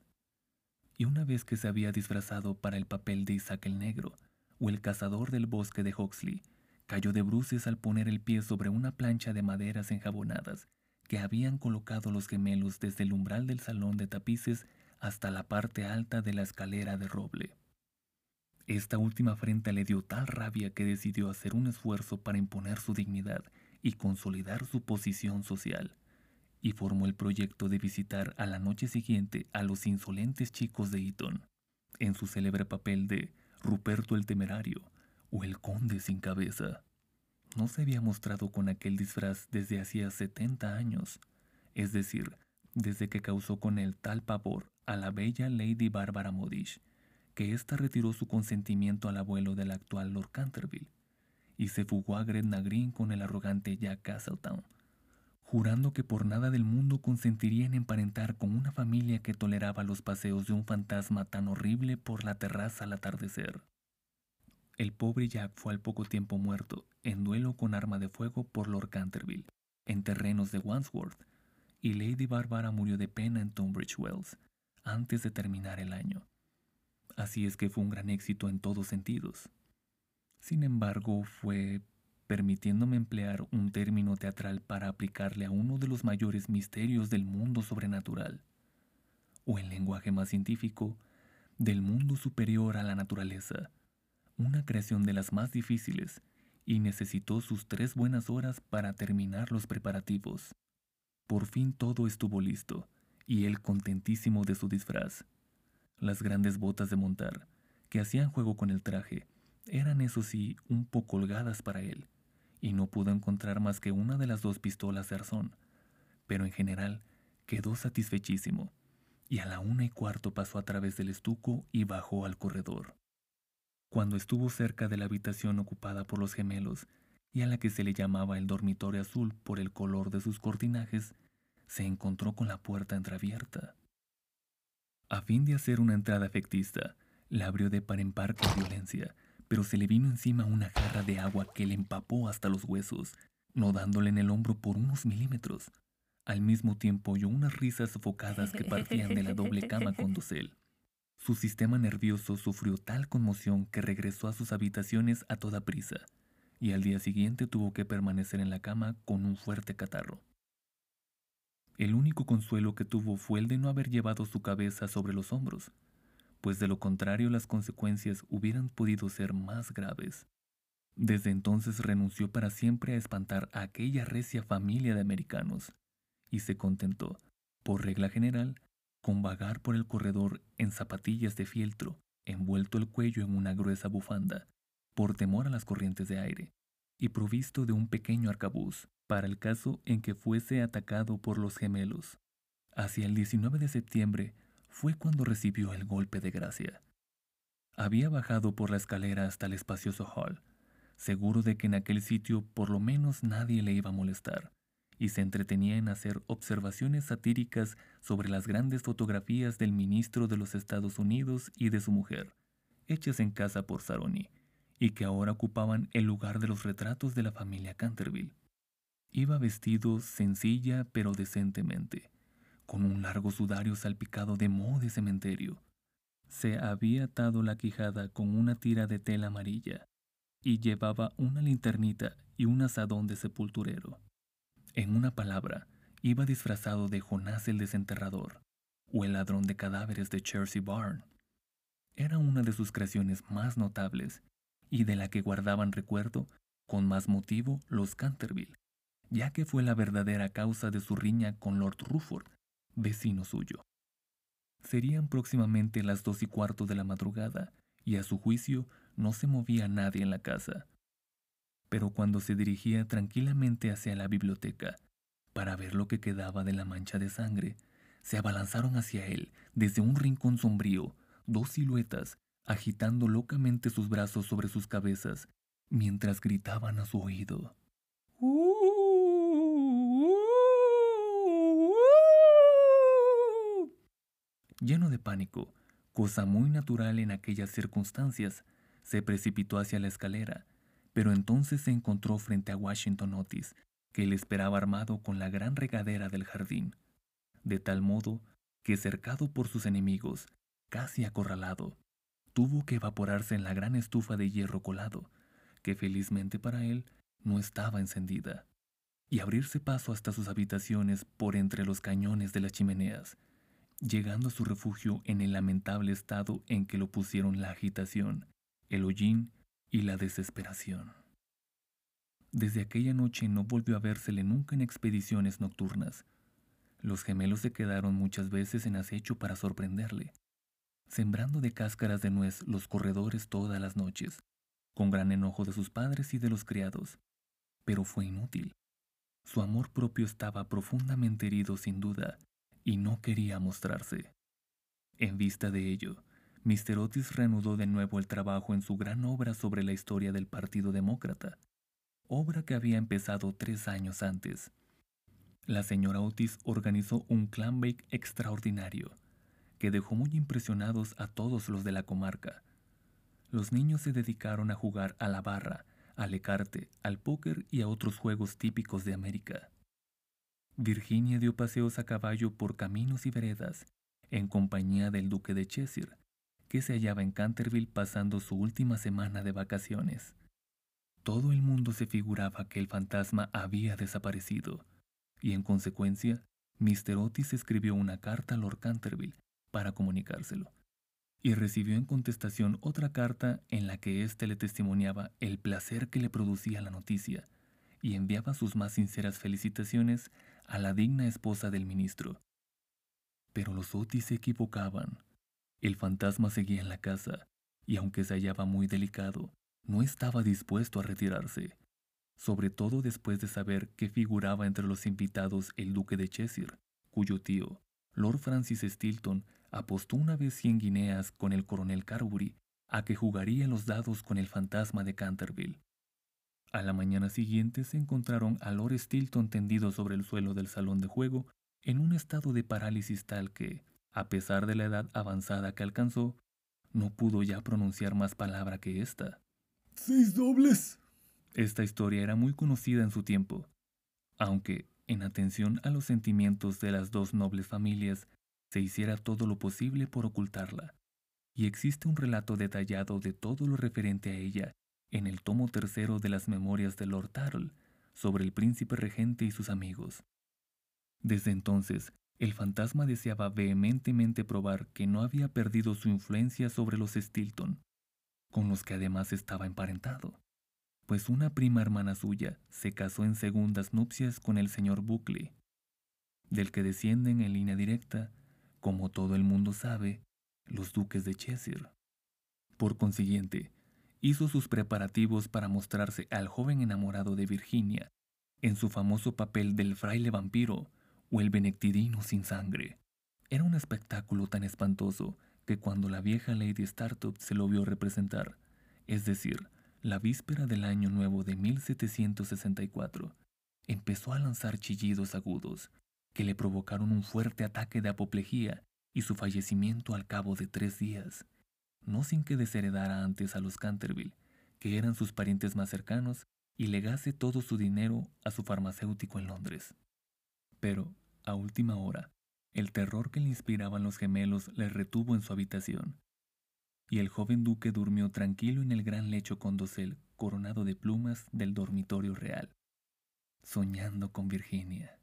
Speaker 1: y una vez que se había disfrazado para el papel de Isaac el Negro, o el cazador del bosque de Huxley, cayó de bruces al poner el pie sobre una plancha de maderas enjabonadas que habían colocado los gemelos desde el umbral del salón de tapices hasta la parte alta de la escalera de roble. Esta última afrenta le dio tal rabia que decidió hacer un esfuerzo para imponer su dignidad y consolidar su posición social y formó el proyecto de visitar a la noche siguiente a los insolentes chicos de Eton, en su célebre papel de Ruperto el Temerario o el Conde sin cabeza. No se había mostrado con aquel disfraz desde hacía 70 años, es decir, desde que causó con él tal pavor a la bella Lady Barbara Modish, que ésta retiró su consentimiento al abuelo del actual Lord Canterville, y se fugó a Gretna Green con el arrogante Jack Castletown, jurando que por nada del mundo consentiría en emparentar con una familia que toleraba los paseos de un fantasma tan horrible por la terraza al atardecer. El pobre Jack fue al poco tiempo muerto, en duelo con arma de fuego por Lord Canterville, en terrenos de Wandsworth, y Lady Barbara murió de pena en Tunbridge Wells, antes de terminar el año. Así es que fue un gran éxito en todos sentidos. Sin embargo, fue permitiéndome emplear un término teatral para aplicarle a uno de los mayores misterios del mundo sobrenatural, o en lenguaje más científico, del mundo superior a la naturaleza, una creación de las más difíciles, y necesitó sus tres buenas horas para terminar los preparativos. Por fin todo estuvo listo, y él contentísimo de su disfraz. Las grandes botas de montar, que hacían juego con el traje, eran eso sí un poco holgadas para él, y no pudo encontrar más que una de las dos pistolas de arzón, pero en general quedó satisfechísimo, y a la una y cuarto pasó a través del estuco y bajó al corredor. Cuando estuvo cerca de la habitación ocupada por los gemelos, y a la que se le llamaba el dormitorio azul por el color de sus cortinajes, se encontró con la puerta entreabierta. A fin de hacer una entrada efectista, la abrió de par en par con violencia, pero se le vino encima una jarra de agua que le empapó hasta los huesos, no dándole en el hombro por unos milímetros. Al mismo tiempo oyó unas risas sofocadas que partían de la doble cama con dosel. Su sistema nervioso sufrió tal conmoción que regresó a sus habitaciones a toda prisa, y al día siguiente tuvo que permanecer en la cama con un fuerte catarro. El único consuelo que tuvo fue el de no haber llevado su cabeza sobre los hombros, pues de lo contrario las consecuencias hubieran podido ser más graves. Desde entonces renunció para siempre a espantar a aquella recia familia de americanos, y se contentó, por regla general, con vagar por el corredor en zapatillas de fieltro, envuelto el cuello en una gruesa bufanda, por temor a las corrientes de aire, y provisto de un pequeño arcabuz, para el caso en que fuese atacado por los gemelos. Hacia el 19 de septiembre fue cuando recibió el golpe de gracia. Había bajado por la escalera hasta el espacioso hall, seguro de que en aquel sitio por lo menos nadie le iba a molestar, y se entretenía en hacer observaciones satíricas sobre las grandes fotografías del ministro de los Estados Unidos y de su mujer, hechas en casa por Saroni, y que ahora ocupaban el lugar de los retratos de la familia Canterville. Iba vestido sencilla pero decentemente, con un largo sudario salpicado de moho de cementerio. Se había atado la quijada con una tira de tela amarilla y llevaba una linternita y un asadón de sepulturero. En una palabra, iba disfrazado de Jonás el desenterrador, o el ladrón de cadáveres de Chertsey Barn. Era una de sus creaciones más notables y de la que guardaban recuerdo con más motivo los Canterville, ya que fue la verdadera causa de su riña con Lord Rufford, vecino suyo. Serían próximamente las dos y cuarto de la madrugada, y a su juicio no se movía nadie en la casa. Pero cuando se dirigía tranquilamente hacia la biblioteca, para ver lo que quedaba de la mancha de sangre, se abalanzaron hacia él, desde un rincón sombrío, dos siluetas, agitando locamente sus brazos sobre sus cabezas, mientras gritaban a su oído. Lleno de pánico, cosa muy natural en aquellas circunstancias, se precipitó hacia la escalera, pero entonces se encontró frente a Washington Otis, que le esperaba armado con la gran regadera del jardín, de tal modo que cercado por sus enemigos, casi acorralado, tuvo que evaporarse en la gran estufa de hierro colado, que felizmente para él no estaba encendida, y abrirse paso hasta sus habitaciones por entre los cañones de las chimeneas, llegando a su refugio en el lamentable estado en que lo pusieron la agitación, el hollín y la desesperación. Desde aquella noche no volvió a vérsele nunca en expediciones nocturnas. Los gemelos se quedaron muchas veces en acecho para sorprenderle, sembrando de cáscaras de nuez los corredores todas las noches, con gran enojo de sus padres y de los criados. Pero fue inútil. Su amor propio estaba profundamente herido sin duda, y no quería mostrarse. En vista de ello, Mr. Otis reanudó de nuevo el trabajo en su gran obra sobre la historia del Partido Demócrata, obra que había empezado tres años antes. La señora Otis organizó un clan bake extraordinario, que dejó muy impresionados a todos los de la comarca. Los niños se dedicaron a jugar a la barra, al ecarte, al póker y a otros juegos típicos de América. Virginia dio paseos a caballo por caminos y veredas, en compañía del duque de Cheshire, que se hallaba en Canterville pasando su última semana de vacaciones. Todo el mundo se figuraba que el fantasma había desaparecido, y en consecuencia, Mr. Otis escribió una carta a Lord Canterville para comunicárselo, y recibió en contestación otra carta en la que éste le testimoniaba el placer que le producía la noticia, y enviaba sus más sinceras felicitaciones a la digna esposa del ministro. Pero los Otis se equivocaban. El fantasma seguía en la casa, y aunque se hallaba muy delicado, no estaba dispuesto a retirarse, sobre todo después de saber que figuraba entre los invitados el duque de Cheshire, cuyo tío, Lord Francis Stilton, apostó una vez cien guineas con el coronel Carbury a que jugaría los dados con el fantasma de Canterville. A la mañana siguiente se encontraron a Lord Stilton tendido sobre el suelo del salón de juego en un estado de parálisis tal que, a pesar de la edad avanzada que alcanzó, no pudo ya pronunciar más palabra que esta.
Speaker 2: ¡Seis dobles!
Speaker 1: Esta historia era muy conocida en su tiempo, aunque, en atención a los sentimientos de las dos nobles familias, se hiciera todo lo posible por ocultarla, y existe un relato detallado de todo lo referente a ella en el tomo tercero de las memorias de Lord Tartle sobre el príncipe regente y sus amigos. Desde entonces, el fantasma deseaba vehementemente probar que no había perdido su influencia sobre los Stilton, con los que además estaba emparentado, pues una prima hermana suya se casó en segundas nupcias con el señor Buckley, del que descienden en línea directa, como todo el mundo sabe, los duques de Cheshire. Por consiguiente, hizo sus preparativos para mostrarse al joven enamorado de Virginia en su famoso papel del fraile vampiro o el benectidino sin sangre. Era un espectáculo tan espantoso que cuando la vieja Lady Startup se lo vio representar, es decir, la víspera del año nuevo de 1764, empezó a lanzar chillidos agudos que le provocaron un fuerte ataque de apoplejía y su fallecimiento al cabo de tres días no sin que desheredara antes a los Canterville, que eran sus parientes más cercanos, y legase todo su dinero a su farmacéutico en Londres. Pero, a última hora, el terror que le inspiraban los gemelos le retuvo en su habitación, y el joven duque durmió tranquilo en el gran lecho con dosel coronado de plumas del dormitorio real, soñando con Virginia.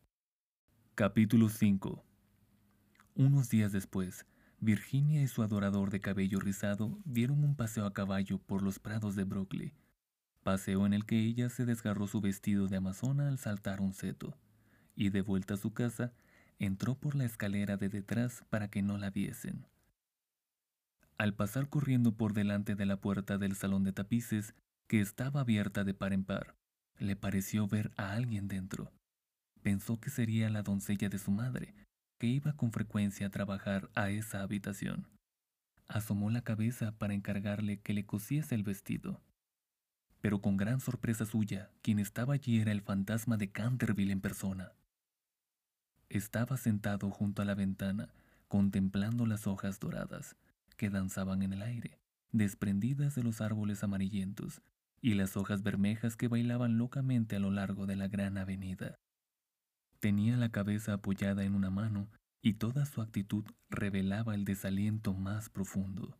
Speaker 1: Capítulo 5 Unos días después, Virginia y su adorador de cabello rizado dieron un paseo a caballo por los prados de Brooklyn, paseo en el que ella se desgarró su vestido de amazona al saltar un seto, y de vuelta a su casa, entró por la escalera de detrás para que no la viesen. Al pasar corriendo por delante de la puerta del salón de tapices, que estaba abierta de par en par, le pareció ver a alguien dentro. Pensó que sería la doncella de su madre, que iba con frecuencia a trabajar a esa habitación. Asomó la cabeza para encargarle que le cosiese el vestido. Pero con gran sorpresa suya, quien estaba allí era el fantasma de Canterville en persona. Estaba sentado junto a la ventana, contemplando las hojas doradas que danzaban en el aire, desprendidas de los árboles amarillentos, y las hojas bermejas que bailaban locamente a lo largo de la gran avenida. Tenía la cabeza apoyada en una mano y toda su actitud revelaba el desaliento más profundo.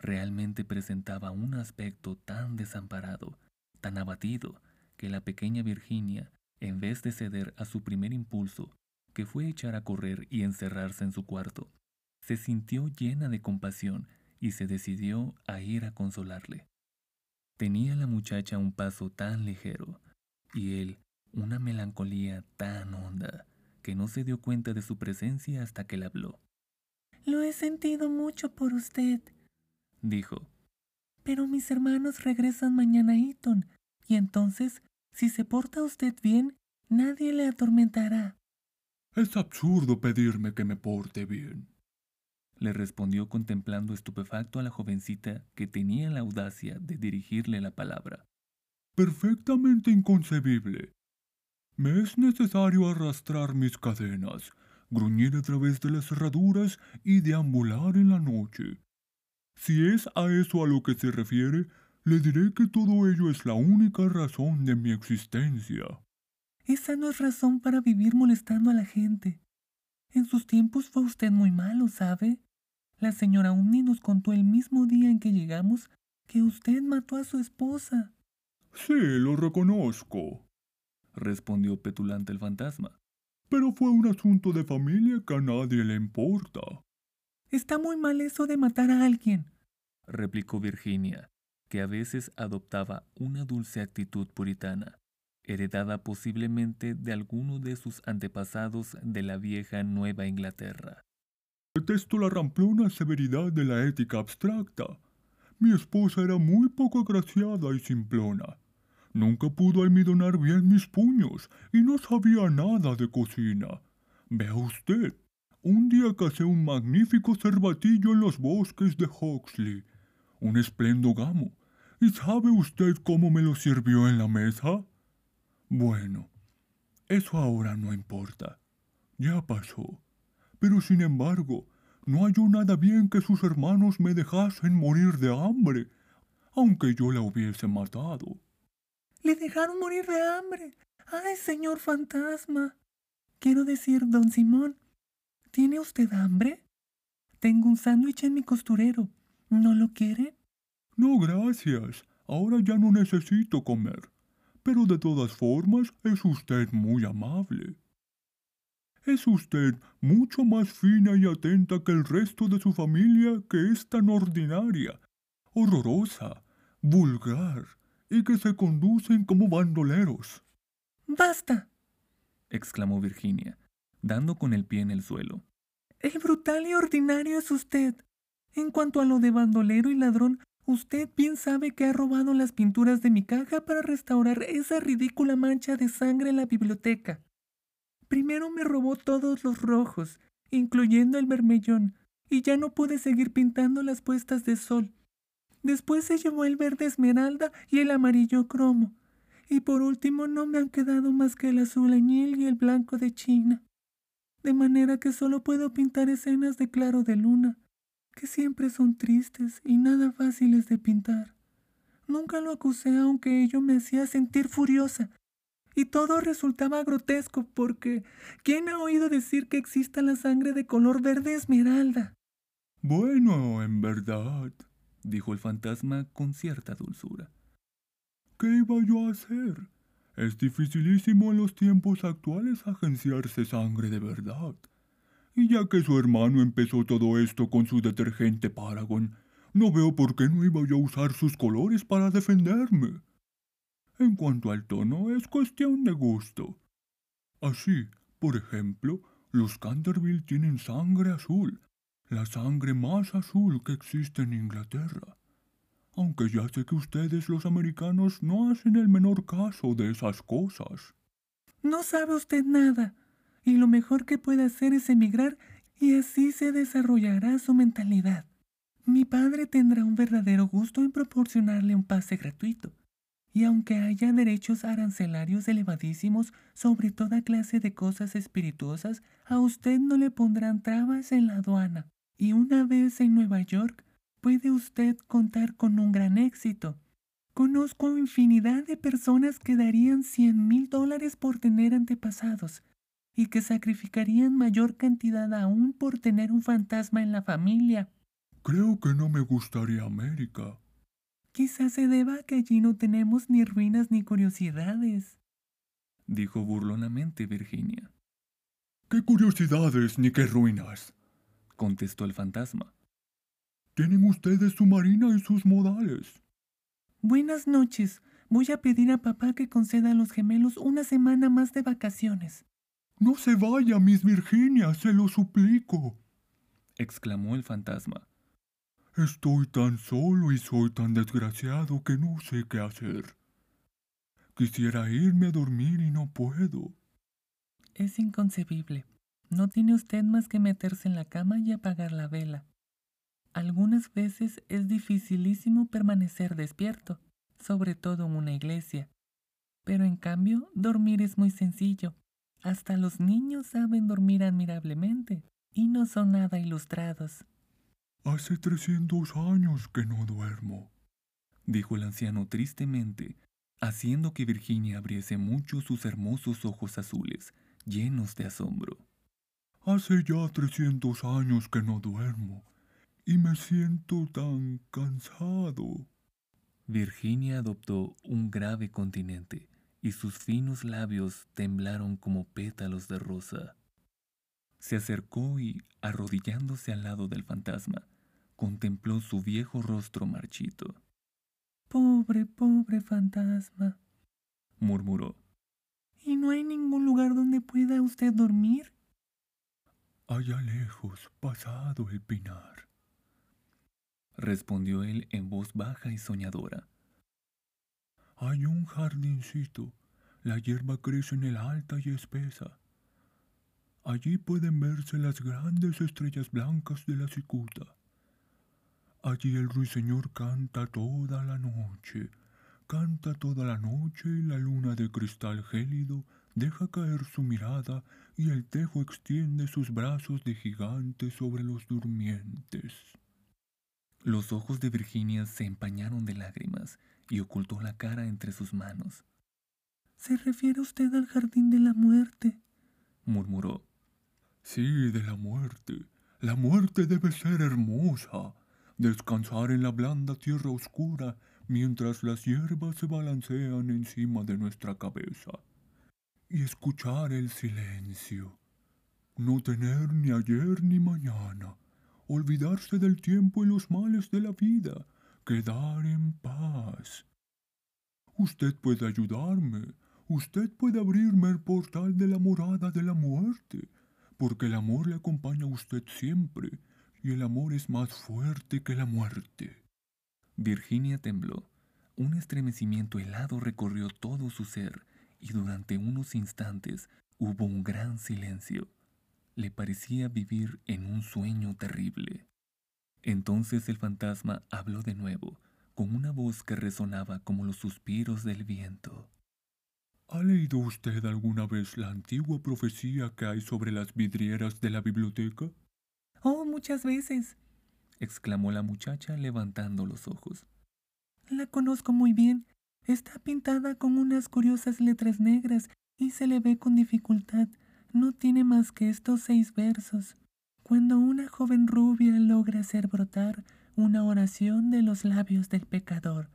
Speaker 1: Realmente presentaba un aspecto tan desamparado, tan abatido, que la pequeña Virginia, en vez de ceder a su primer impulso, que fue echar a correr y encerrarse en su cuarto, se sintió llena de compasión y se decidió a ir a consolarle. Tenía la muchacha un paso tan ligero, y él una melancolía tan honda que no se dio cuenta de su presencia hasta que le habló.
Speaker 3: Lo he sentido mucho por usted, dijo. Pero mis hermanos regresan mañana a Eton, y entonces, si se porta usted bien, nadie le atormentará.
Speaker 2: Es absurdo pedirme que me porte bien,
Speaker 1: le respondió contemplando estupefacto a la jovencita que tenía la audacia de dirigirle la palabra.
Speaker 2: Perfectamente inconcebible. Me es necesario arrastrar mis cadenas, gruñir a través de las cerraduras y deambular en la noche. Si es a eso a lo que se refiere, le diré que todo ello es la única razón de mi existencia.
Speaker 3: Esa no es razón para vivir molestando a la gente. En sus tiempos fue usted muy malo, ¿sabe? La señora Umni nos contó el mismo día en que llegamos que usted mató a su esposa.
Speaker 2: Sí, lo reconozco
Speaker 1: respondió petulante el fantasma.
Speaker 2: Pero fue un asunto de familia que a nadie le importa.
Speaker 3: Está muy mal eso de matar a alguien,
Speaker 1: replicó Virginia, que a veces adoptaba una dulce actitud puritana, heredada posiblemente de alguno de sus antepasados de la vieja Nueva Inglaterra.
Speaker 2: Detesto la ramplona severidad de la ética abstracta. Mi esposa era muy poco agraciada y simplona. Nunca pudo almidonar bien mis puños y no sabía nada de cocina. Vea usted, un día casé un magnífico cervatillo en los bosques de Huxley, un espléndido gamo. ¿Y sabe usted cómo me lo sirvió en la mesa? Bueno, eso ahora no importa. Ya pasó. Pero sin embargo, no halló nada bien que sus hermanos me dejasen morir de hambre, aunque yo la hubiese matado.
Speaker 1: Le dejaron morir de hambre. ¡Ay, señor fantasma! Quiero decir, don Simón, ¿tiene usted hambre? Tengo un sándwich en mi costurero. ¿No lo quiere?
Speaker 2: No, gracias. Ahora ya no necesito comer. Pero de todas formas es usted muy amable. Es usted mucho más fina y atenta que el resto de su familia que es tan ordinaria, horrorosa, vulgar y que se conducen como bandoleros.
Speaker 1: ¡Basta!
Speaker 4: exclamó Virginia, dando con el pie en el suelo.
Speaker 1: El brutal y ordinario es usted. En cuanto a lo de bandolero y ladrón, usted bien sabe que ha robado las pinturas de mi caja para restaurar esa ridícula mancha de sangre en la biblioteca. Primero me robó todos los rojos, incluyendo el vermellón, y ya no pude seguir pintando las puestas de sol. Después se llevó el verde esmeralda y el amarillo cromo. Y por último no me han quedado más que el azul añil y el blanco de China. De manera que solo puedo pintar escenas de claro de luna, que siempre son tristes y nada fáciles de pintar. Nunca lo acusé aunque ello me hacía sentir furiosa y todo resultaba grotesco porque ¿quién ha oído decir que exista la sangre de color verde esmeralda?
Speaker 2: Bueno, en verdad,
Speaker 4: dijo el fantasma con cierta dulzura.
Speaker 2: ¿Qué iba yo a hacer? Es dificilísimo en los tiempos actuales agenciarse sangre de verdad. Y ya que su hermano empezó todo esto con su detergente Paragon, no veo por qué no iba yo a usar sus colores para defenderme. En cuanto al tono, es cuestión de gusto. Así, por ejemplo, los Canterville tienen sangre azul, la sangre más azul que existe en Inglaterra. Aunque ya sé que ustedes los americanos no hacen el menor caso de esas cosas.
Speaker 1: No sabe usted nada, y lo mejor que puede hacer es emigrar y así se desarrollará su mentalidad. Mi padre tendrá un verdadero gusto en proporcionarle un pase gratuito y aunque haya derechos arancelarios elevadísimos sobre toda clase de cosas espirituosas, a usted no le pondrán trabas en la aduana. Y una vez en Nueva York, puede usted contar con un gran éxito. Conozco infinidad de personas que darían cien mil dólares por tener antepasados y que sacrificarían mayor cantidad aún por tener un fantasma en la familia.
Speaker 2: Creo que no me gustaría América,
Speaker 1: Quizás se deba a que allí no tenemos ni ruinas ni curiosidades,
Speaker 4: dijo burlonamente Virginia.
Speaker 2: ¿Qué curiosidades ni qué ruinas?
Speaker 4: Contestó el fantasma.
Speaker 2: Tienen ustedes su marina y sus modales.
Speaker 1: Buenas noches. Voy a pedir a papá que conceda a los gemelos una semana más de vacaciones.
Speaker 2: No se vaya, Miss Virginia, se lo suplico,
Speaker 4: exclamó el fantasma.
Speaker 2: Estoy tan solo y soy tan desgraciado que no sé qué hacer. Quisiera irme a dormir y no puedo.
Speaker 1: Es inconcebible. No tiene usted más que meterse en la cama y apagar la vela. Algunas veces es dificilísimo permanecer despierto, sobre todo en una iglesia. Pero en cambio, dormir es muy sencillo. Hasta los niños saben dormir admirablemente y no son nada ilustrados.
Speaker 2: Hace trescientos años que no duermo,
Speaker 4: dijo el anciano tristemente, haciendo que Virginia abriese mucho sus hermosos ojos azules, llenos de asombro.
Speaker 2: Hace ya trescientos años que no duermo, y me siento tan cansado.
Speaker 4: Virginia adoptó un grave continente, y sus finos labios temblaron como pétalos de rosa. Se acercó y, arrodillándose al lado del fantasma, contempló su viejo rostro marchito.
Speaker 1: Pobre, pobre fantasma,
Speaker 4: murmuró.
Speaker 1: ¿Y no hay ningún lugar donde pueda usted dormir?
Speaker 2: Allá lejos, pasado el pinar.
Speaker 1: Respondió él en voz baja y soñadora.
Speaker 2: Hay un jardincito, la hierba crece en el alta y espesa. Allí pueden verse las grandes estrellas blancas de la cicuta. Allí el ruiseñor canta toda la noche, canta toda la noche y la luna de cristal gélido deja caer su mirada y el tejo extiende sus brazos de gigante sobre los durmientes.
Speaker 1: Los ojos de Virginia se empañaron de lágrimas y ocultó la cara entre sus manos.
Speaker 3: ¿Se refiere usted al jardín de la muerte?
Speaker 1: murmuró.
Speaker 2: Sí, de la muerte. La muerte debe ser hermosa. Descansar en la blanda tierra oscura mientras las hierbas se balancean encima de nuestra cabeza. Y escuchar el silencio. No tener ni ayer ni mañana. Olvidarse del tiempo y los males de la vida. Quedar en paz. Usted puede ayudarme. Usted puede abrirme el portal de la morada de la muerte porque el amor le acompaña a usted siempre, y el amor es más fuerte que la muerte.
Speaker 1: Virginia tembló. Un estremecimiento helado recorrió todo su ser, y durante unos instantes hubo un gran silencio. Le parecía vivir en un sueño terrible. Entonces el fantasma habló de nuevo, con una voz que resonaba como los suspiros del viento.
Speaker 2: ¿Ha leído usted alguna vez la antigua profecía que hay sobre las vidrieras de la biblioteca?
Speaker 3: Oh, muchas veces,
Speaker 1: exclamó la muchacha levantando los ojos.
Speaker 3: La conozco muy bien. Está pintada con unas curiosas letras negras y se le ve con dificultad. No tiene más que estos seis versos. Cuando una joven rubia logra hacer brotar una oración de los labios del pecador,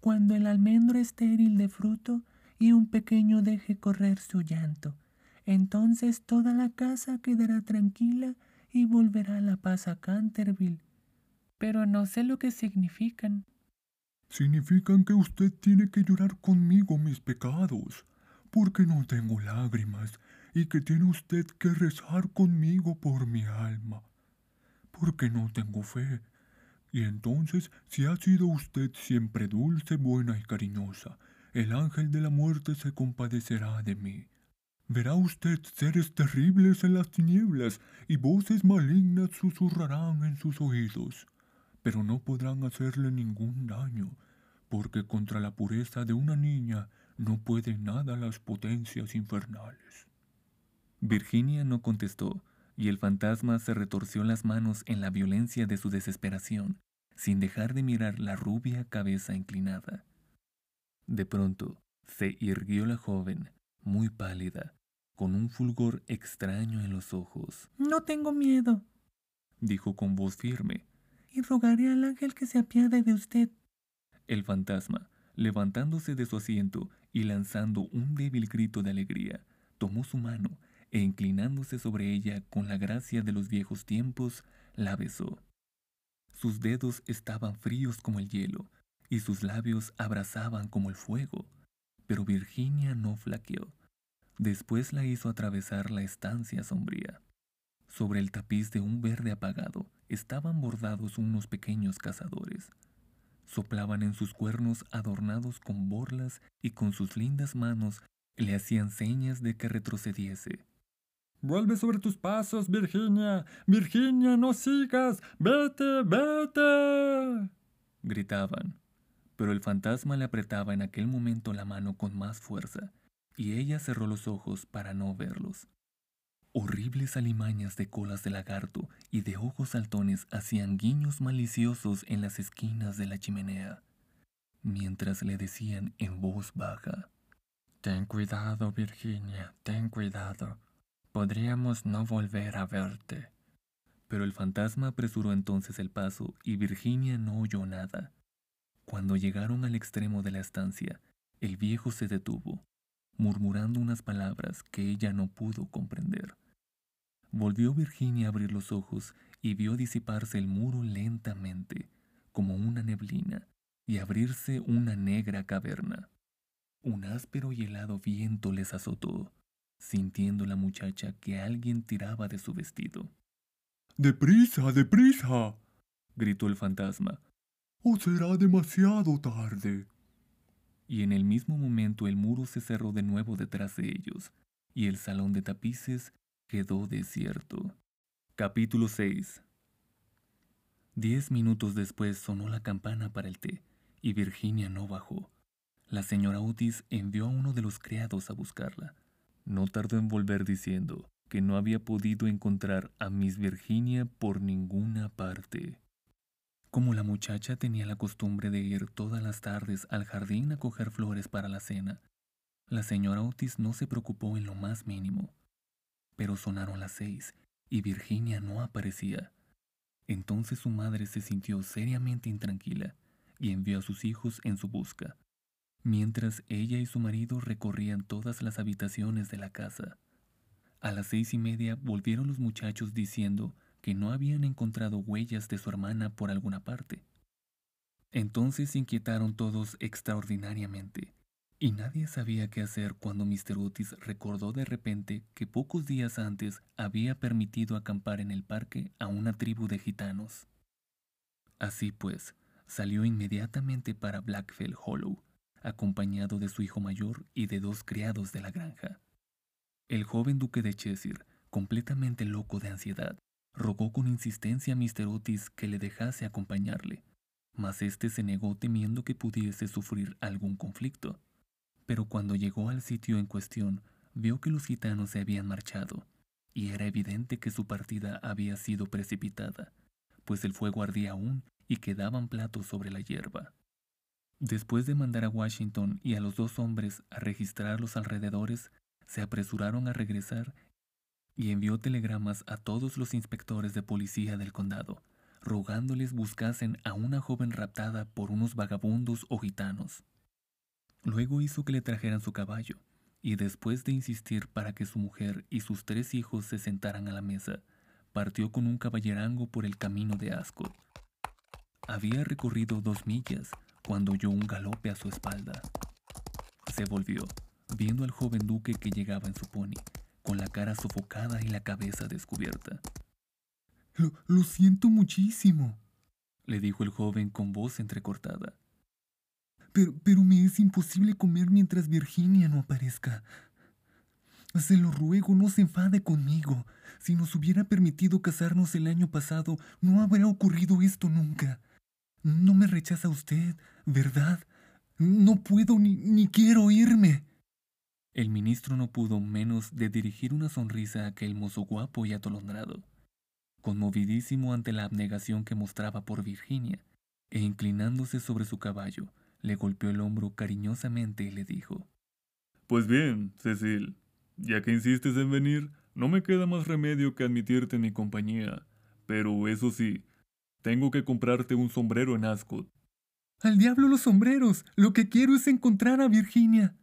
Speaker 3: cuando el almendro estéril de fruto y un pequeño deje correr su llanto. Entonces toda la casa quedará tranquila y volverá la paz a Canterville. Pero no sé lo que significan.
Speaker 2: Significan que usted tiene que llorar conmigo mis pecados, porque no tengo lágrimas, y que tiene usted que rezar conmigo por mi alma, porque no tengo fe. Y entonces, si ha sido usted siempre dulce, buena y cariñosa, el ángel de la muerte se compadecerá de mí. Verá usted seres terribles en las tinieblas y voces malignas susurrarán en sus oídos, pero no podrán hacerle ningún daño, porque contra la pureza de una niña no pueden nada las potencias infernales.
Speaker 1: Virginia no contestó, y el fantasma se retorció las manos en la violencia de su desesperación, sin dejar de mirar la rubia cabeza inclinada. De pronto, se irguió la joven, muy pálida, con un fulgor extraño en los ojos.
Speaker 3: No tengo miedo,
Speaker 1: dijo con voz firme.
Speaker 3: Y rogaré al ángel que se apiade de usted.
Speaker 1: El fantasma, levantándose de su asiento y lanzando un débil grito de alegría, tomó su mano e inclinándose sobre ella con la gracia de los viejos tiempos, la besó. Sus dedos estaban fríos como el hielo, y sus labios abrazaban como el fuego, pero Virginia no flaqueó. Después la hizo atravesar la estancia sombría. Sobre el tapiz de un verde apagado estaban bordados unos pequeños cazadores. Soplaban en sus cuernos adornados con borlas y con sus lindas manos le hacían señas de que retrocediese.
Speaker 2: Vuelve sobre tus pasos, Virginia. Virginia, no sigas. Vete, vete.
Speaker 1: gritaban pero el fantasma le apretaba en aquel momento la mano con más fuerza, y ella cerró los ojos para no verlos. Horribles alimañas de colas de lagarto y de ojos saltones hacían guiños maliciosos en las esquinas de la chimenea, mientras le decían en voz baja,
Speaker 5: Ten cuidado, Virginia, ten cuidado. Podríamos no volver a verte.
Speaker 1: Pero el fantasma apresuró entonces el paso y Virginia no oyó nada. Cuando llegaron al extremo de la estancia, el viejo se detuvo, murmurando unas palabras que ella no pudo comprender. Volvió Virginia a abrir los ojos y vio disiparse el muro lentamente, como una neblina, y abrirse una negra caverna. Un áspero y helado viento les azotó, sintiendo la muchacha que alguien tiraba de su vestido.
Speaker 2: ¡Deprisa, deprisa!
Speaker 1: gritó el fantasma.
Speaker 2: ¡O será demasiado tarde!
Speaker 1: Y en el mismo momento el muro se cerró de nuevo detrás de ellos, y el salón de tapices quedó desierto. Capítulo 6 Diez minutos después sonó la campana para el té, y Virginia no bajó. La señora Otis envió a uno de los criados a buscarla. No tardó en volver diciendo que no había podido encontrar a Miss Virginia por ninguna parte. Como la muchacha tenía la costumbre de ir todas las tardes al jardín a coger flores para la cena, la señora Otis no se preocupó en lo más mínimo. Pero sonaron las seis y Virginia no aparecía. Entonces su madre se sintió seriamente intranquila y envió a sus hijos en su busca mientras ella y su marido recorrían todas las habitaciones de la casa. A las seis y media volvieron los muchachos diciendo que no habían encontrado huellas de su hermana por alguna parte. Entonces se inquietaron todos extraordinariamente, y nadie sabía qué hacer cuando Mr. Otis recordó de repente que pocos días antes había permitido acampar en el parque a una tribu de gitanos. Así pues, salió inmediatamente para Blackfell Hollow, acompañado de su hijo mayor y de dos criados de la granja. El joven duque de Cheshire, completamente loco de ansiedad, rogó con insistencia a Mr. Otis que le dejase acompañarle, mas éste se negó temiendo que pudiese sufrir algún conflicto. Pero cuando llegó al sitio en cuestión, vio que los gitanos se habían marchado, y era evidente que su partida había sido precipitada, pues el fuego ardía aún y quedaban platos sobre la hierba. Después de mandar a Washington y a los dos hombres a registrar los alrededores, se apresuraron a regresar y envió telegramas a todos los inspectores de policía del condado, rogándoles buscasen a una joven raptada por unos vagabundos o gitanos. Luego hizo que le trajeran su caballo, y después de insistir para que su mujer y sus tres hijos se sentaran a la mesa, partió con un caballerango por el camino de Ascot. Había recorrido dos millas, cuando oyó un galope a su espalda. Se volvió, viendo al joven duque que llegaba en su pony, con la cara sofocada y la cabeza descubierta.
Speaker 2: Lo, siento muchísimo,
Speaker 1: le dijo el joven con voz entrecortada.
Speaker 2: Pero, me es imposible comer mientras Virginia no aparezca. Se lo ruego, no se enfade conmigo. Si nos hubiera permitido casarnos el año pasado, no habría ocurrido esto nunca. No me rechaza usted, ¿verdad? No puedo ni, ni quiero irme.
Speaker 1: El ministro no pudo menos de dirigir una sonrisa a aquel mozo guapo y atolondrado, conmovidísimo ante la abnegación que mostraba por Virginia, e inclinándose sobre su caballo, le golpeó el hombro cariñosamente y le dijo,
Speaker 2: Pues bien, Cecil, ya que insistes en venir, no me queda más remedio que admitirte en mi compañía, pero eso sí, tengo que comprarte un sombrero en Ascot.
Speaker 3: Al diablo los sombreros. Lo que quiero es encontrar a Virginia.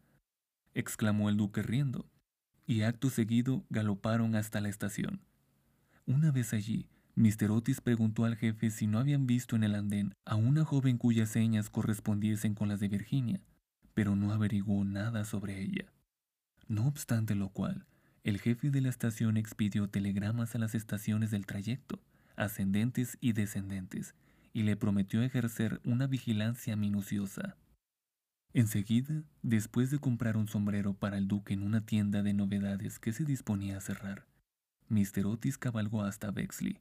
Speaker 1: exclamó el duque riendo, y acto seguido galoparon hasta la estación. Una vez allí, Mr. Otis preguntó al jefe si no habían visto en el andén a una joven cuyas señas correspondiesen con las de Virginia, pero no averiguó nada sobre ella. No obstante lo cual, el jefe de la estación expidió telegramas a las estaciones del trayecto, ascendentes y descendentes, y le prometió ejercer una vigilancia minuciosa. Enseguida, después de comprar un sombrero para el duque en una tienda de novedades que se disponía a cerrar, Mr. Otis cabalgó hasta Bexley,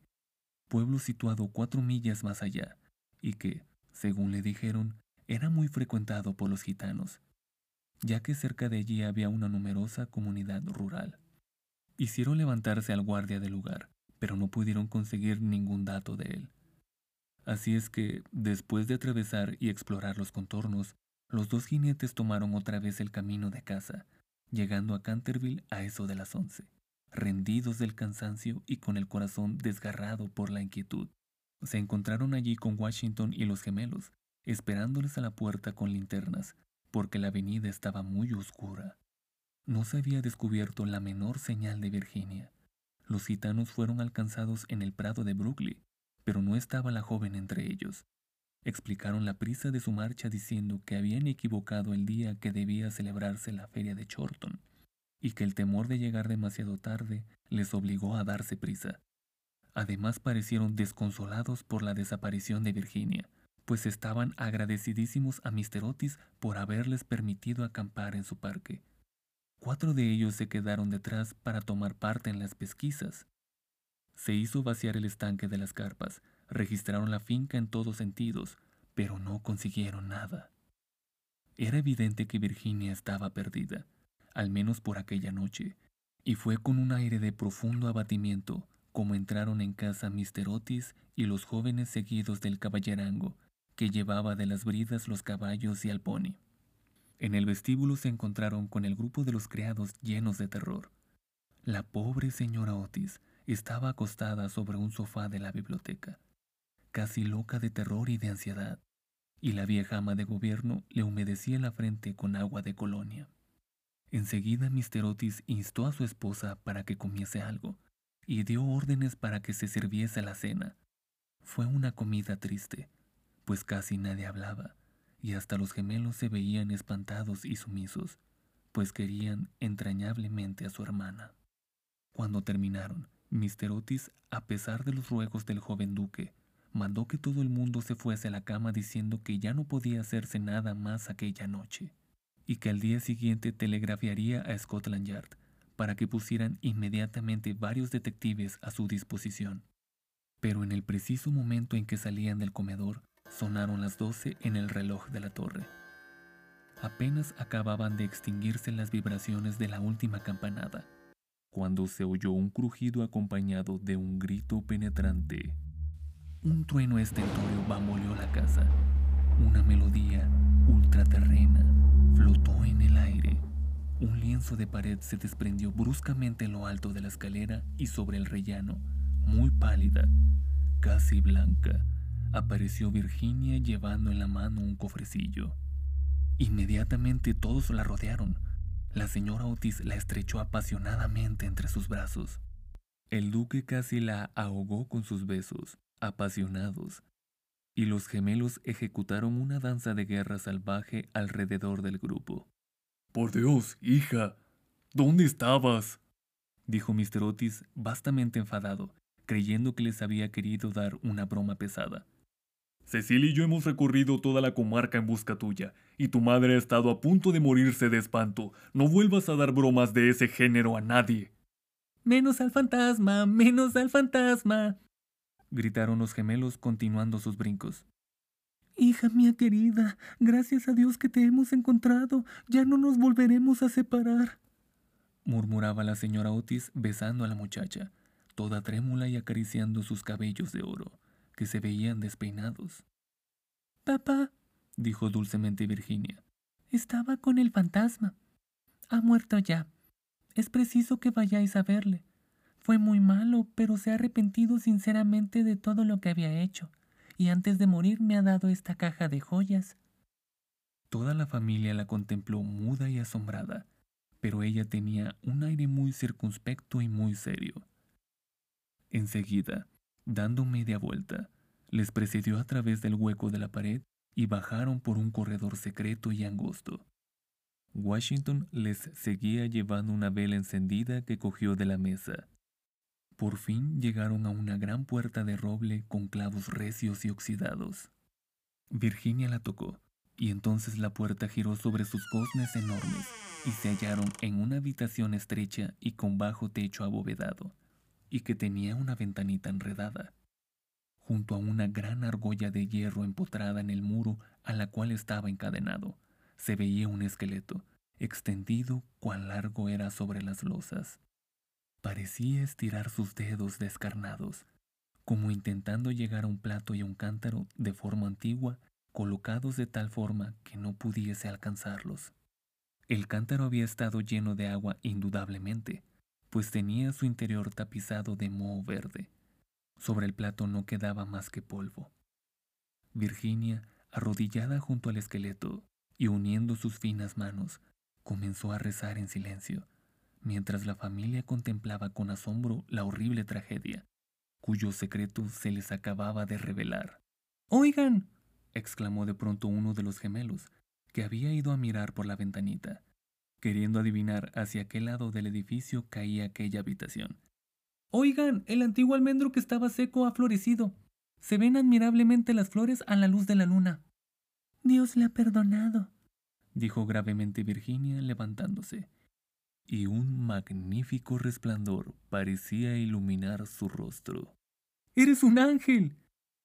Speaker 1: pueblo situado cuatro millas más allá, y que, según le dijeron, era muy frecuentado por los gitanos, ya que cerca de allí había una numerosa comunidad rural. Hicieron levantarse al guardia del lugar, pero no pudieron conseguir ningún dato de él. Así es que, después de atravesar y explorar los contornos, los dos jinetes tomaron otra vez el camino de casa, llegando a Canterville a eso de las once, rendidos del cansancio y con el corazón desgarrado por la inquietud. Se encontraron allí con Washington y los gemelos, esperándoles a la puerta con linternas, porque la avenida estaba muy oscura. No se había descubierto la menor señal de Virginia. Los gitanos fueron alcanzados en el prado de Brooklyn, pero no estaba la joven entre ellos. Explicaron la prisa de su marcha diciendo que habían equivocado el día que debía celebrarse la feria de Chorton, y que el temor de llegar demasiado tarde les obligó a darse prisa. Además parecieron desconsolados por la desaparición de Virginia, pues estaban agradecidísimos a Mr. Otis por haberles permitido acampar en su parque. Cuatro de ellos se quedaron detrás para tomar parte en las pesquisas. Se hizo vaciar el estanque de las carpas, registraron la finca en todos sentidos, pero no consiguieron nada. Era evidente que Virginia estaba perdida al menos por aquella noche, y fue con un aire de profundo abatimiento como entraron en casa Mr. Otis y los jóvenes seguidos del caballerango, que llevaba de las bridas los caballos y al pony. En el vestíbulo se encontraron con el grupo de los criados llenos de terror. La pobre señora Otis estaba acostada sobre un sofá de la biblioteca, casi loca de terror y de ansiedad, y la vieja ama de gobierno le humedecía la frente con agua de colonia. Enseguida Mr. Otis instó a su esposa para que comiese algo y dio órdenes para que se sirviese la cena. Fue una comida triste, pues casi nadie hablaba, y hasta los gemelos se veían espantados y sumisos, pues querían entrañablemente a su hermana. Cuando terminaron, Mr. Otis, a pesar de los ruegos del joven duque, mandó que todo el mundo se fuese a la cama diciendo que ya no podía hacerse nada más aquella noche y que al día siguiente telegrafiaría a Scotland Yard para que pusieran inmediatamente varios detectives a su disposición. Pero en el preciso momento en que salían del comedor, sonaron las doce en el reloj de la torre. Apenas acababan de extinguirse las vibraciones de la última campanada, cuando se oyó un crujido acompañado de un grito penetrante. Un trueno estentorio bamboleó la casa, una melodía ultraterrena flotó en el aire. Un lienzo de pared se desprendió bruscamente en lo alto de la escalera y sobre el rellano, muy pálida, casi blanca, apareció Virginia llevando en la mano un cofrecillo. Inmediatamente todos la rodearon. La señora Otis la estrechó apasionadamente entre sus brazos. El duque casi la ahogó con sus besos, apasionados, y los gemelos ejecutaron una danza de guerra salvaje alrededor del grupo.
Speaker 2: Por Dios, hija, ¿dónde estabas?
Speaker 1: dijo Mr. Otis vastamente enfadado, creyendo que les había querido dar una broma pesada.
Speaker 2: Cecilia y yo hemos recorrido toda la comarca en busca tuya, y tu madre ha estado a punto de morirse de espanto. No vuelvas a dar bromas de ese género a nadie.
Speaker 3: Menos al fantasma, menos al fantasma,
Speaker 1: gritaron los gemelos continuando sus brincos.
Speaker 3: Hija mía querida, gracias a Dios que te hemos encontrado, ya no nos volveremos a separar,
Speaker 1: murmuraba la señora Otis besando a la muchacha, toda trémula y acariciando sus cabellos de oro, que se veían despeinados.
Speaker 3: Papá,
Speaker 1: dijo dulcemente Virginia,
Speaker 3: estaba con el fantasma. Ha muerto ya. Es preciso que vayáis a verle. Fue muy malo, pero se ha arrepentido sinceramente de todo lo que había hecho, y antes de morir me ha dado esta caja de joyas.
Speaker 1: Toda la familia la contempló muda y asombrada, pero ella tenía un aire muy circunspecto y muy serio. Enseguida, dando media vuelta, les precedió a través del hueco de la pared y bajaron por un corredor secreto y angosto. Washington les seguía llevando una vela encendida que cogió de la mesa. Por fin llegaron a una gran puerta de roble con clavos recios y oxidados. Virginia la tocó, y entonces la puerta giró sobre sus goznes enormes, y se hallaron en una habitación estrecha y con bajo techo abovedado, y que tenía una ventanita enredada. Junto a una gran argolla de hierro empotrada en el muro a la cual estaba encadenado, se veía un esqueleto, extendido cuán largo era sobre las losas. Parecía estirar sus dedos descarnados, como intentando llegar a un plato y un cántaro de forma antigua, colocados de tal forma que no pudiese alcanzarlos. El cántaro había estado lleno de agua indudablemente, pues tenía su interior tapizado de moho verde. Sobre el plato no quedaba más que polvo. Virginia, arrodillada junto al esqueleto y uniendo sus finas manos, comenzó a rezar en silencio mientras la familia contemplaba con asombro la horrible tragedia, cuyo secreto se les acababa de revelar.
Speaker 3: Oigan,
Speaker 1: exclamó de pronto uno de los gemelos, que había ido a mirar por la ventanita. queriendo adivinar hacia qué lado del edificio caía aquella habitación.
Speaker 6: Oigan, el antiguo almendro que estaba seco ha florecido. Se ven admirablemente las flores a la luz de la luna.
Speaker 7: Dios le ha perdonado,
Speaker 1: dijo gravemente Virginia levantándose, y un magnífico resplandor parecía iluminar su rostro.
Speaker 6: ¡Eres un ángel!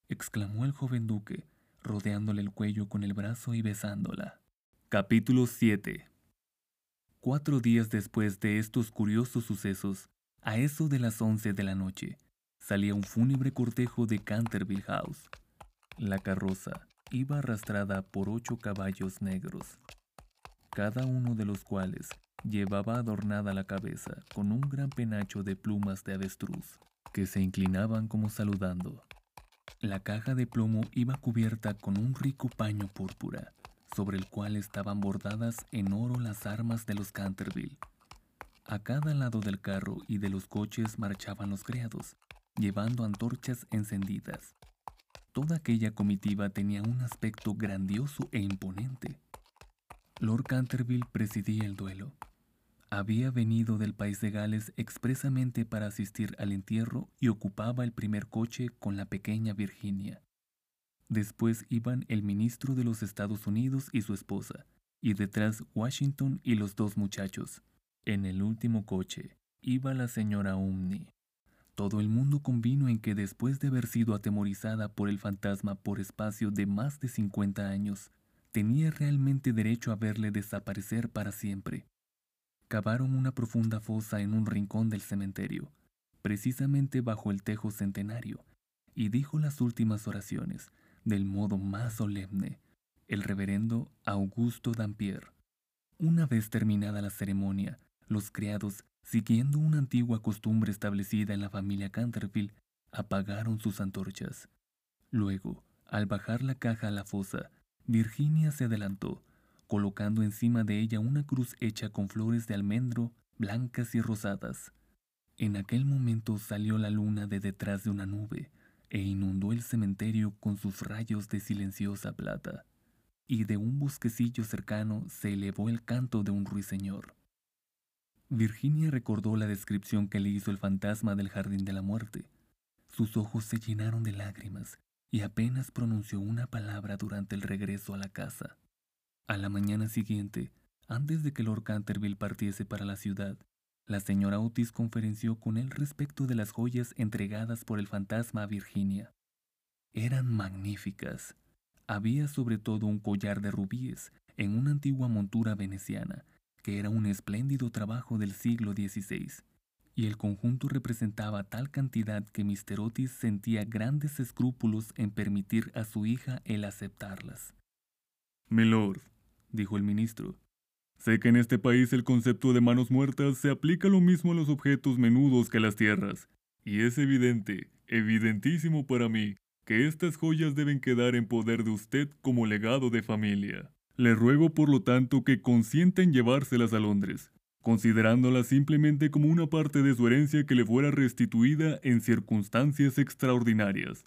Speaker 1: exclamó el joven duque, rodeándole el cuello con el brazo y besándola. Capítulo 7 Cuatro días después de estos curiosos sucesos, a eso de las once de la noche, salía un fúnebre cortejo de Canterville House. La carroza iba arrastrada por ocho caballos negros, cada uno de los cuales llevaba adornada la cabeza con un gran penacho de plumas de avestruz, que se inclinaban como saludando. La caja de plomo iba cubierta con un rico paño púrpura, sobre el cual estaban bordadas en oro las armas de los Canterville, a cada lado del carro y de los coches marchaban los criados, llevando antorchas encendidas. Toda aquella comitiva tenía un aspecto grandioso e imponente. Lord Canterville presidía el duelo. Había venido del país de Gales expresamente para asistir al entierro y ocupaba el primer coche con la pequeña Virginia. Después iban el ministro de los Estados Unidos y su esposa, y detrás Washington y los dos muchachos. En el último coche iba la señora Umni. Todo el mundo convino en que después de haber sido atemorizada por el fantasma por espacio de más de 50 años, tenía realmente derecho a verle desaparecer para siempre. Cavaron una profunda fosa en un rincón del cementerio, precisamente bajo el tejo centenario, y dijo las últimas oraciones, del modo más solemne, el reverendo Augusto Dampier. Una vez terminada la ceremonia, los criados, siguiendo una antigua costumbre establecida en la familia Canterville, apagaron sus antorchas. Luego, al bajar la caja a la fosa, Virginia se adelantó, colocando encima de ella una cruz hecha con flores de almendro blancas y rosadas. En aquel momento salió la luna de detrás de una nube e inundó el cementerio con sus rayos de silenciosa plata, y de un bosquecillo cercano se elevó el canto de un ruiseñor. Virginia recordó la descripción que le hizo el fantasma del jardín de la muerte. Sus ojos se llenaron de lágrimas y apenas pronunció una palabra durante el regreso a la casa. A la mañana siguiente, antes de que Lord Canterville partiese para la ciudad, la señora Otis conferenció con él respecto de las joyas entregadas por el fantasma a Virginia. Eran magníficas. Había sobre todo un collar de rubíes en una antigua montura veneciana que era un espléndido trabajo del siglo XVI, y el conjunto representaba tal cantidad que Mr. Otis sentía grandes escrúpulos en permitir a su hija el aceptarlas.
Speaker 8: Milord, dijo el ministro, sé que en este país el concepto de manos muertas se aplica lo mismo a los objetos menudos que a las tierras, y es evidente, evidentísimo para mí, que estas joyas deben quedar en poder de usted como legado de familia. Le ruego por lo tanto que consienta en llevárselas a Londres, considerándolas simplemente como una parte de su herencia que le fuera restituida en circunstancias extraordinarias.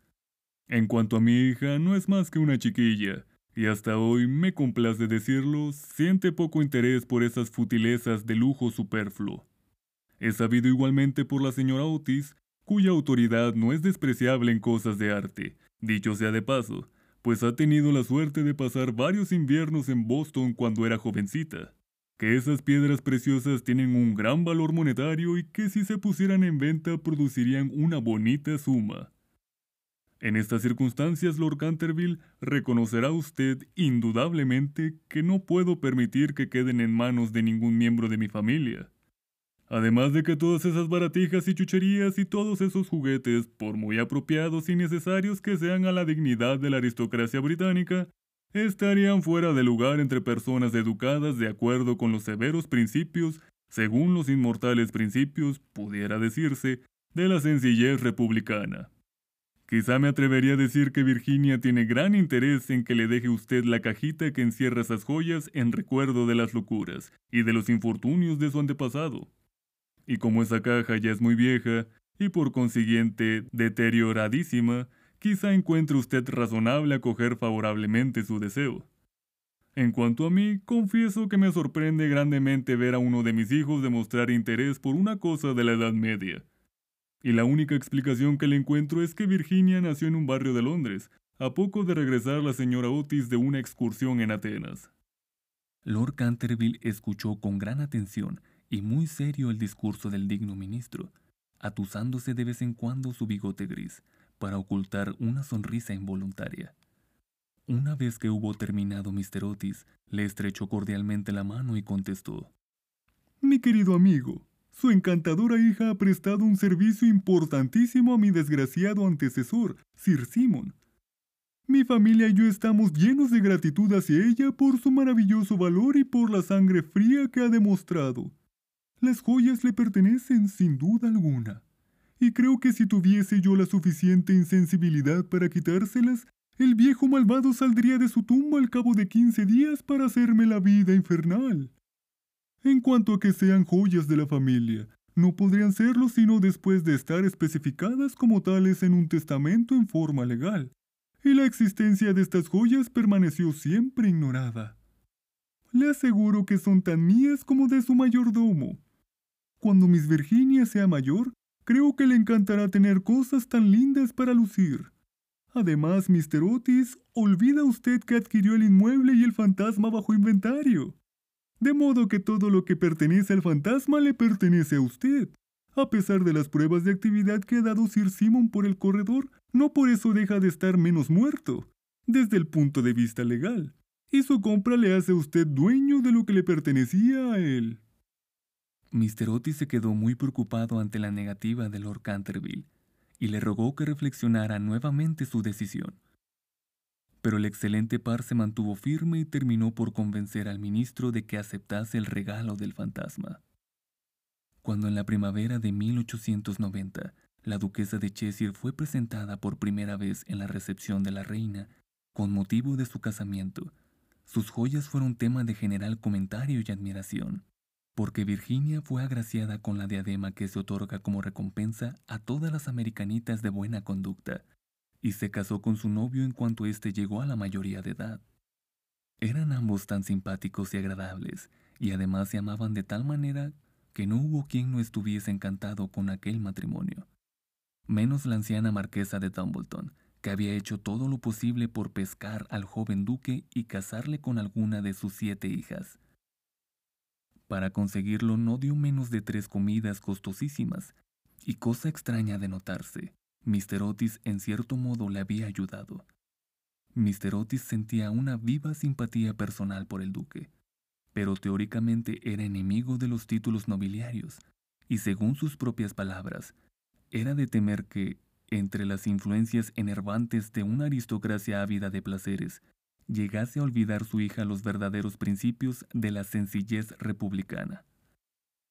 Speaker 8: En cuanto a mi hija, no es más que una chiquilla, y hasta hoy, me complace decirlo, siente poco interés por esas futilezas de lujo superfluo. He sabido igualmente por la señora Otis, cuya autoridad no es despreciable en cosas de arte, dicho sea de paso, pues ha tenido la suerte de pasar varios inviernos en Boston cuando era jovencita, que esas piedras preciosas tienen un gran valor monetario y que si se pusieran en venta producirían una bonita suma. En estas circunstancias, Lord Canterville, reconocerá usted indudablemente que no puedo permitir que queden en manos de ningún miembro de mi familia. Además de que todas esas baratijas y chucherías y todos esos juguetes, por muy apropiados y necesarios que sean a la dignidad de la aristocracia británica, estarían fuera de lugar entre personas educadas de acuerdo con los severos principios, según los inmortales principios, pudiera decirse, de la sencillez republicana. Quizá me atrevería a decir que Virginia tiene gran interés en que le deje usted la cajita que encierra esas joyas en recuerdo de las locuras y de los infortunios de su antepasado y como esa caja ya es muy vieja y por consiguiente deterioradísima, quizá encuentre usted razonable acoger favorablemente su deseo. En cuanto a mí, confieso que me sorprende grandemente ver a uno de mis hijos demostrar interés por una cosa de la Edad Media. Y la única explicación que le encuentro es que Virginia nació en un barrio de Londres, a poco de regresar la señora Otis de una excursión en Atenas.
Speaker 1: Lord Canterville escuchó con gran atención y muy serio el discurso del digno ministro, atusándose de vez en cuando su bigote gris, para ocultar una sonrisa involuntaria. Una vez que hubo terminado Mr. Otis, le estrechó cordialmente la mano y contestó.
Speaker 8: Mi querido amigo, su encantadora hija ha prestado un servicio importantísimo a mi desgraciado antecesor, Sir Simon. Mi familia y yo estamos llenos de gratitud hacia ella por su maravilloso valor y por la sangre fría que ha demostrado. Las joyas le pertenecen sin duda alguna. Y creo que si tuviese yo la suficiente insensibilidad para quitárselas, el viejo malvado saldría de su tumba al cabo de quince días para hacerme la vida infernal. En cuanto a que sean joyas de la familia, no podrían serlo sino después de estar especificadas como tales en un testamento en forma legal, y la existencia de estas joyas permaneció siempre ignorada. Le aseguro que son tan mías como de su mayordomo. Cuando Miss Virginia sea mayor, creo que le encantará tener cosas tan lindas para lucir. Además, Mr. Otis, olvida usted que adquirió el inmueble y el fantasma bajo inventario. De modo que todo lo que pertenece al fantasma le pertenece a usted. A pesar de las pruebas de actividad que ha dado Sir Simon por el corredor, no por eso deja de estar menos muerto, desde el punto de vista legal. Y su compra le hace a usted dueño de lo que le pertenecía a él.
Speaker 1: Mr. Otis se quedó muy preocupado ante la negativa de Lord Canterville y le rogó que reflexionara nuevamente su decisión. Pero el excelente par se mantuvo firme y terminó por convencer al ministro de que aceptase el regalo del fantasma. Cuando en la primavera de 1890 la duquesa de Cheshire fue presentada por primera vez en la recepción de la reina, con motivo de su casamiento, sus joyas fueron tema de general comentario y admiración, porque Virginia fue agraciada con la diadema que se otorga como recompensa a todas las americanitas de buena conducta, y se casó con su novio en cuanto éste llegó a la mayoría de edad. Eran ambos tan simpáticos y agradables, y además se amaban de tal manera que no hubo quien no estuviese encantado con aquel matrimonio. Menos la anciana marquesa de Dumbleton, que había hecho todo lo posible por pescar al joven duque y casarle con alguna de sus siete hijas. Para conseguirlo no dio menos de tres comidas costosísimas, y cosa extraña de notarse, Mr. Otis en cierto modo le había ayudado. Mr. Otis sentía una viva simpatía personal por el duque, pero teóricamente era enemigo de los títulos nobiliarios, y según sus propias palabras, era de temer que, entre las influencias enervantes de una aristocracia ávida de placeres, llegase a olvidar su hija los verdaderos principios de la sencillez republicana.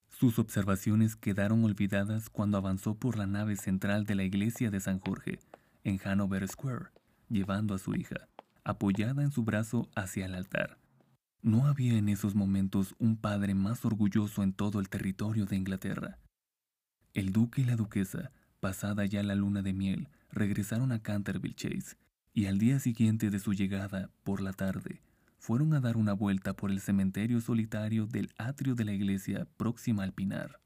Speaker 1: Sus observaciones quedaron olvidadas cuando avanzó por la nave central de la iglesia de San Jorge, en Hanover Square, llevando a su hija, apoyada en su brazo hacia el altar. No había en esos momentos un padre más orgulloso en todo el territorio de Inglaterra. El duque y la duquesa, pasada ya la luna de miel, regresaron a Canterville Chase, y al día siguiente de su llegada, por la tarde, fueron a dar una vuelta por el cementerio solitario del atrio de la iglesia próxima al Pinar.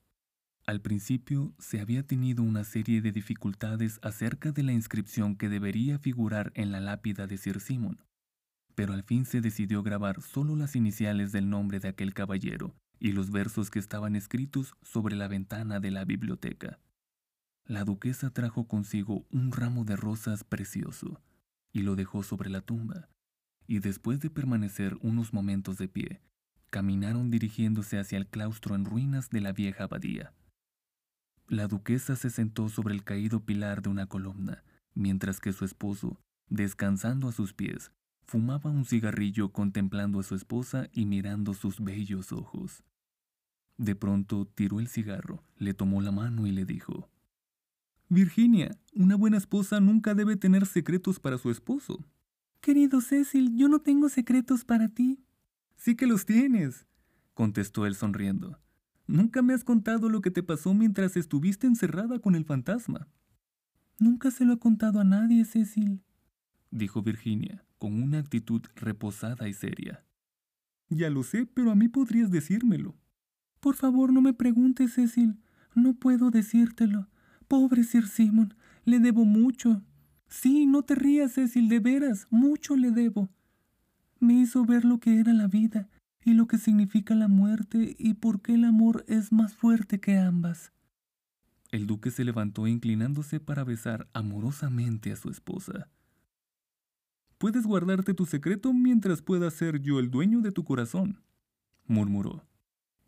Speaker 1: Al principio se había tenido una serie de dificultades acerca de la inscripción que debería figurar en la lápida de Sir Simon, pero al fin se decidió grabar solo las iniciales del nombre de aquel caballero y los versos que estaban escritos sobre la ventana de la biblioteca. La duquesa trajo consigo un ramo de rosas precioso y lo dejó sobre la tumba, y después de permanecer unos momentos de pie, caminaron dirigiéndose hacia el claustro en ruinas de la vieja abadía. La duquesa se sentó sobre el caído pilar de una columna, mientras que su esposo, descansando a sus pies, fumaba un cigarrillo contemplando a su esposa y mirando sus bellos ojos. De pronto tiró el cigarro, le tomó la mano y le dijo, Virginia, una buena esposa nunca debe tener secretos para su esposo.
Speaker 9: Querido Cecil, yo no tengo secretos para ti.
Speaker 1: Sí que los tienes, contestó él sonriendo. Nunca me has contado lo que te pasó mientras estuviste encerrada con el fantasma.
Speaker 9: Nunca se lo he contado a nadie, Cecil,
Speaker 1: dijo Virginia, con una actitud reposada y seria.
Speaker 10: Ya lo sé, pero a mí podrías decírmelo.
Speaker 1: Por favor, no me preguntes, Cecil. No puedo decírtelo. Pobre Sir Simon, le debo mucho. Sí, no te rías, Cecil, de veras, mucho le debo. Me hizo ver lo que era la vida y lo que significa la muerte y por qué el amor es más fuerte que ambas.
Speaker 11: El duque se levantó inclinándose para besar amorosamente a su esposa. Puedes guardarte tu secreto mientras pueda ser yo el dueño de tu corazón, murmuró.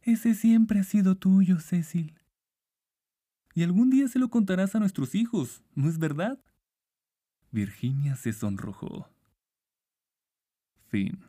Speaker 1: Ese siempre ha sido tuyo, Cecil.
Speaker 11: Y algún día se lo contarás a nuestros hijos, ¿no es verdad? Virginia se sonrojó. Fin.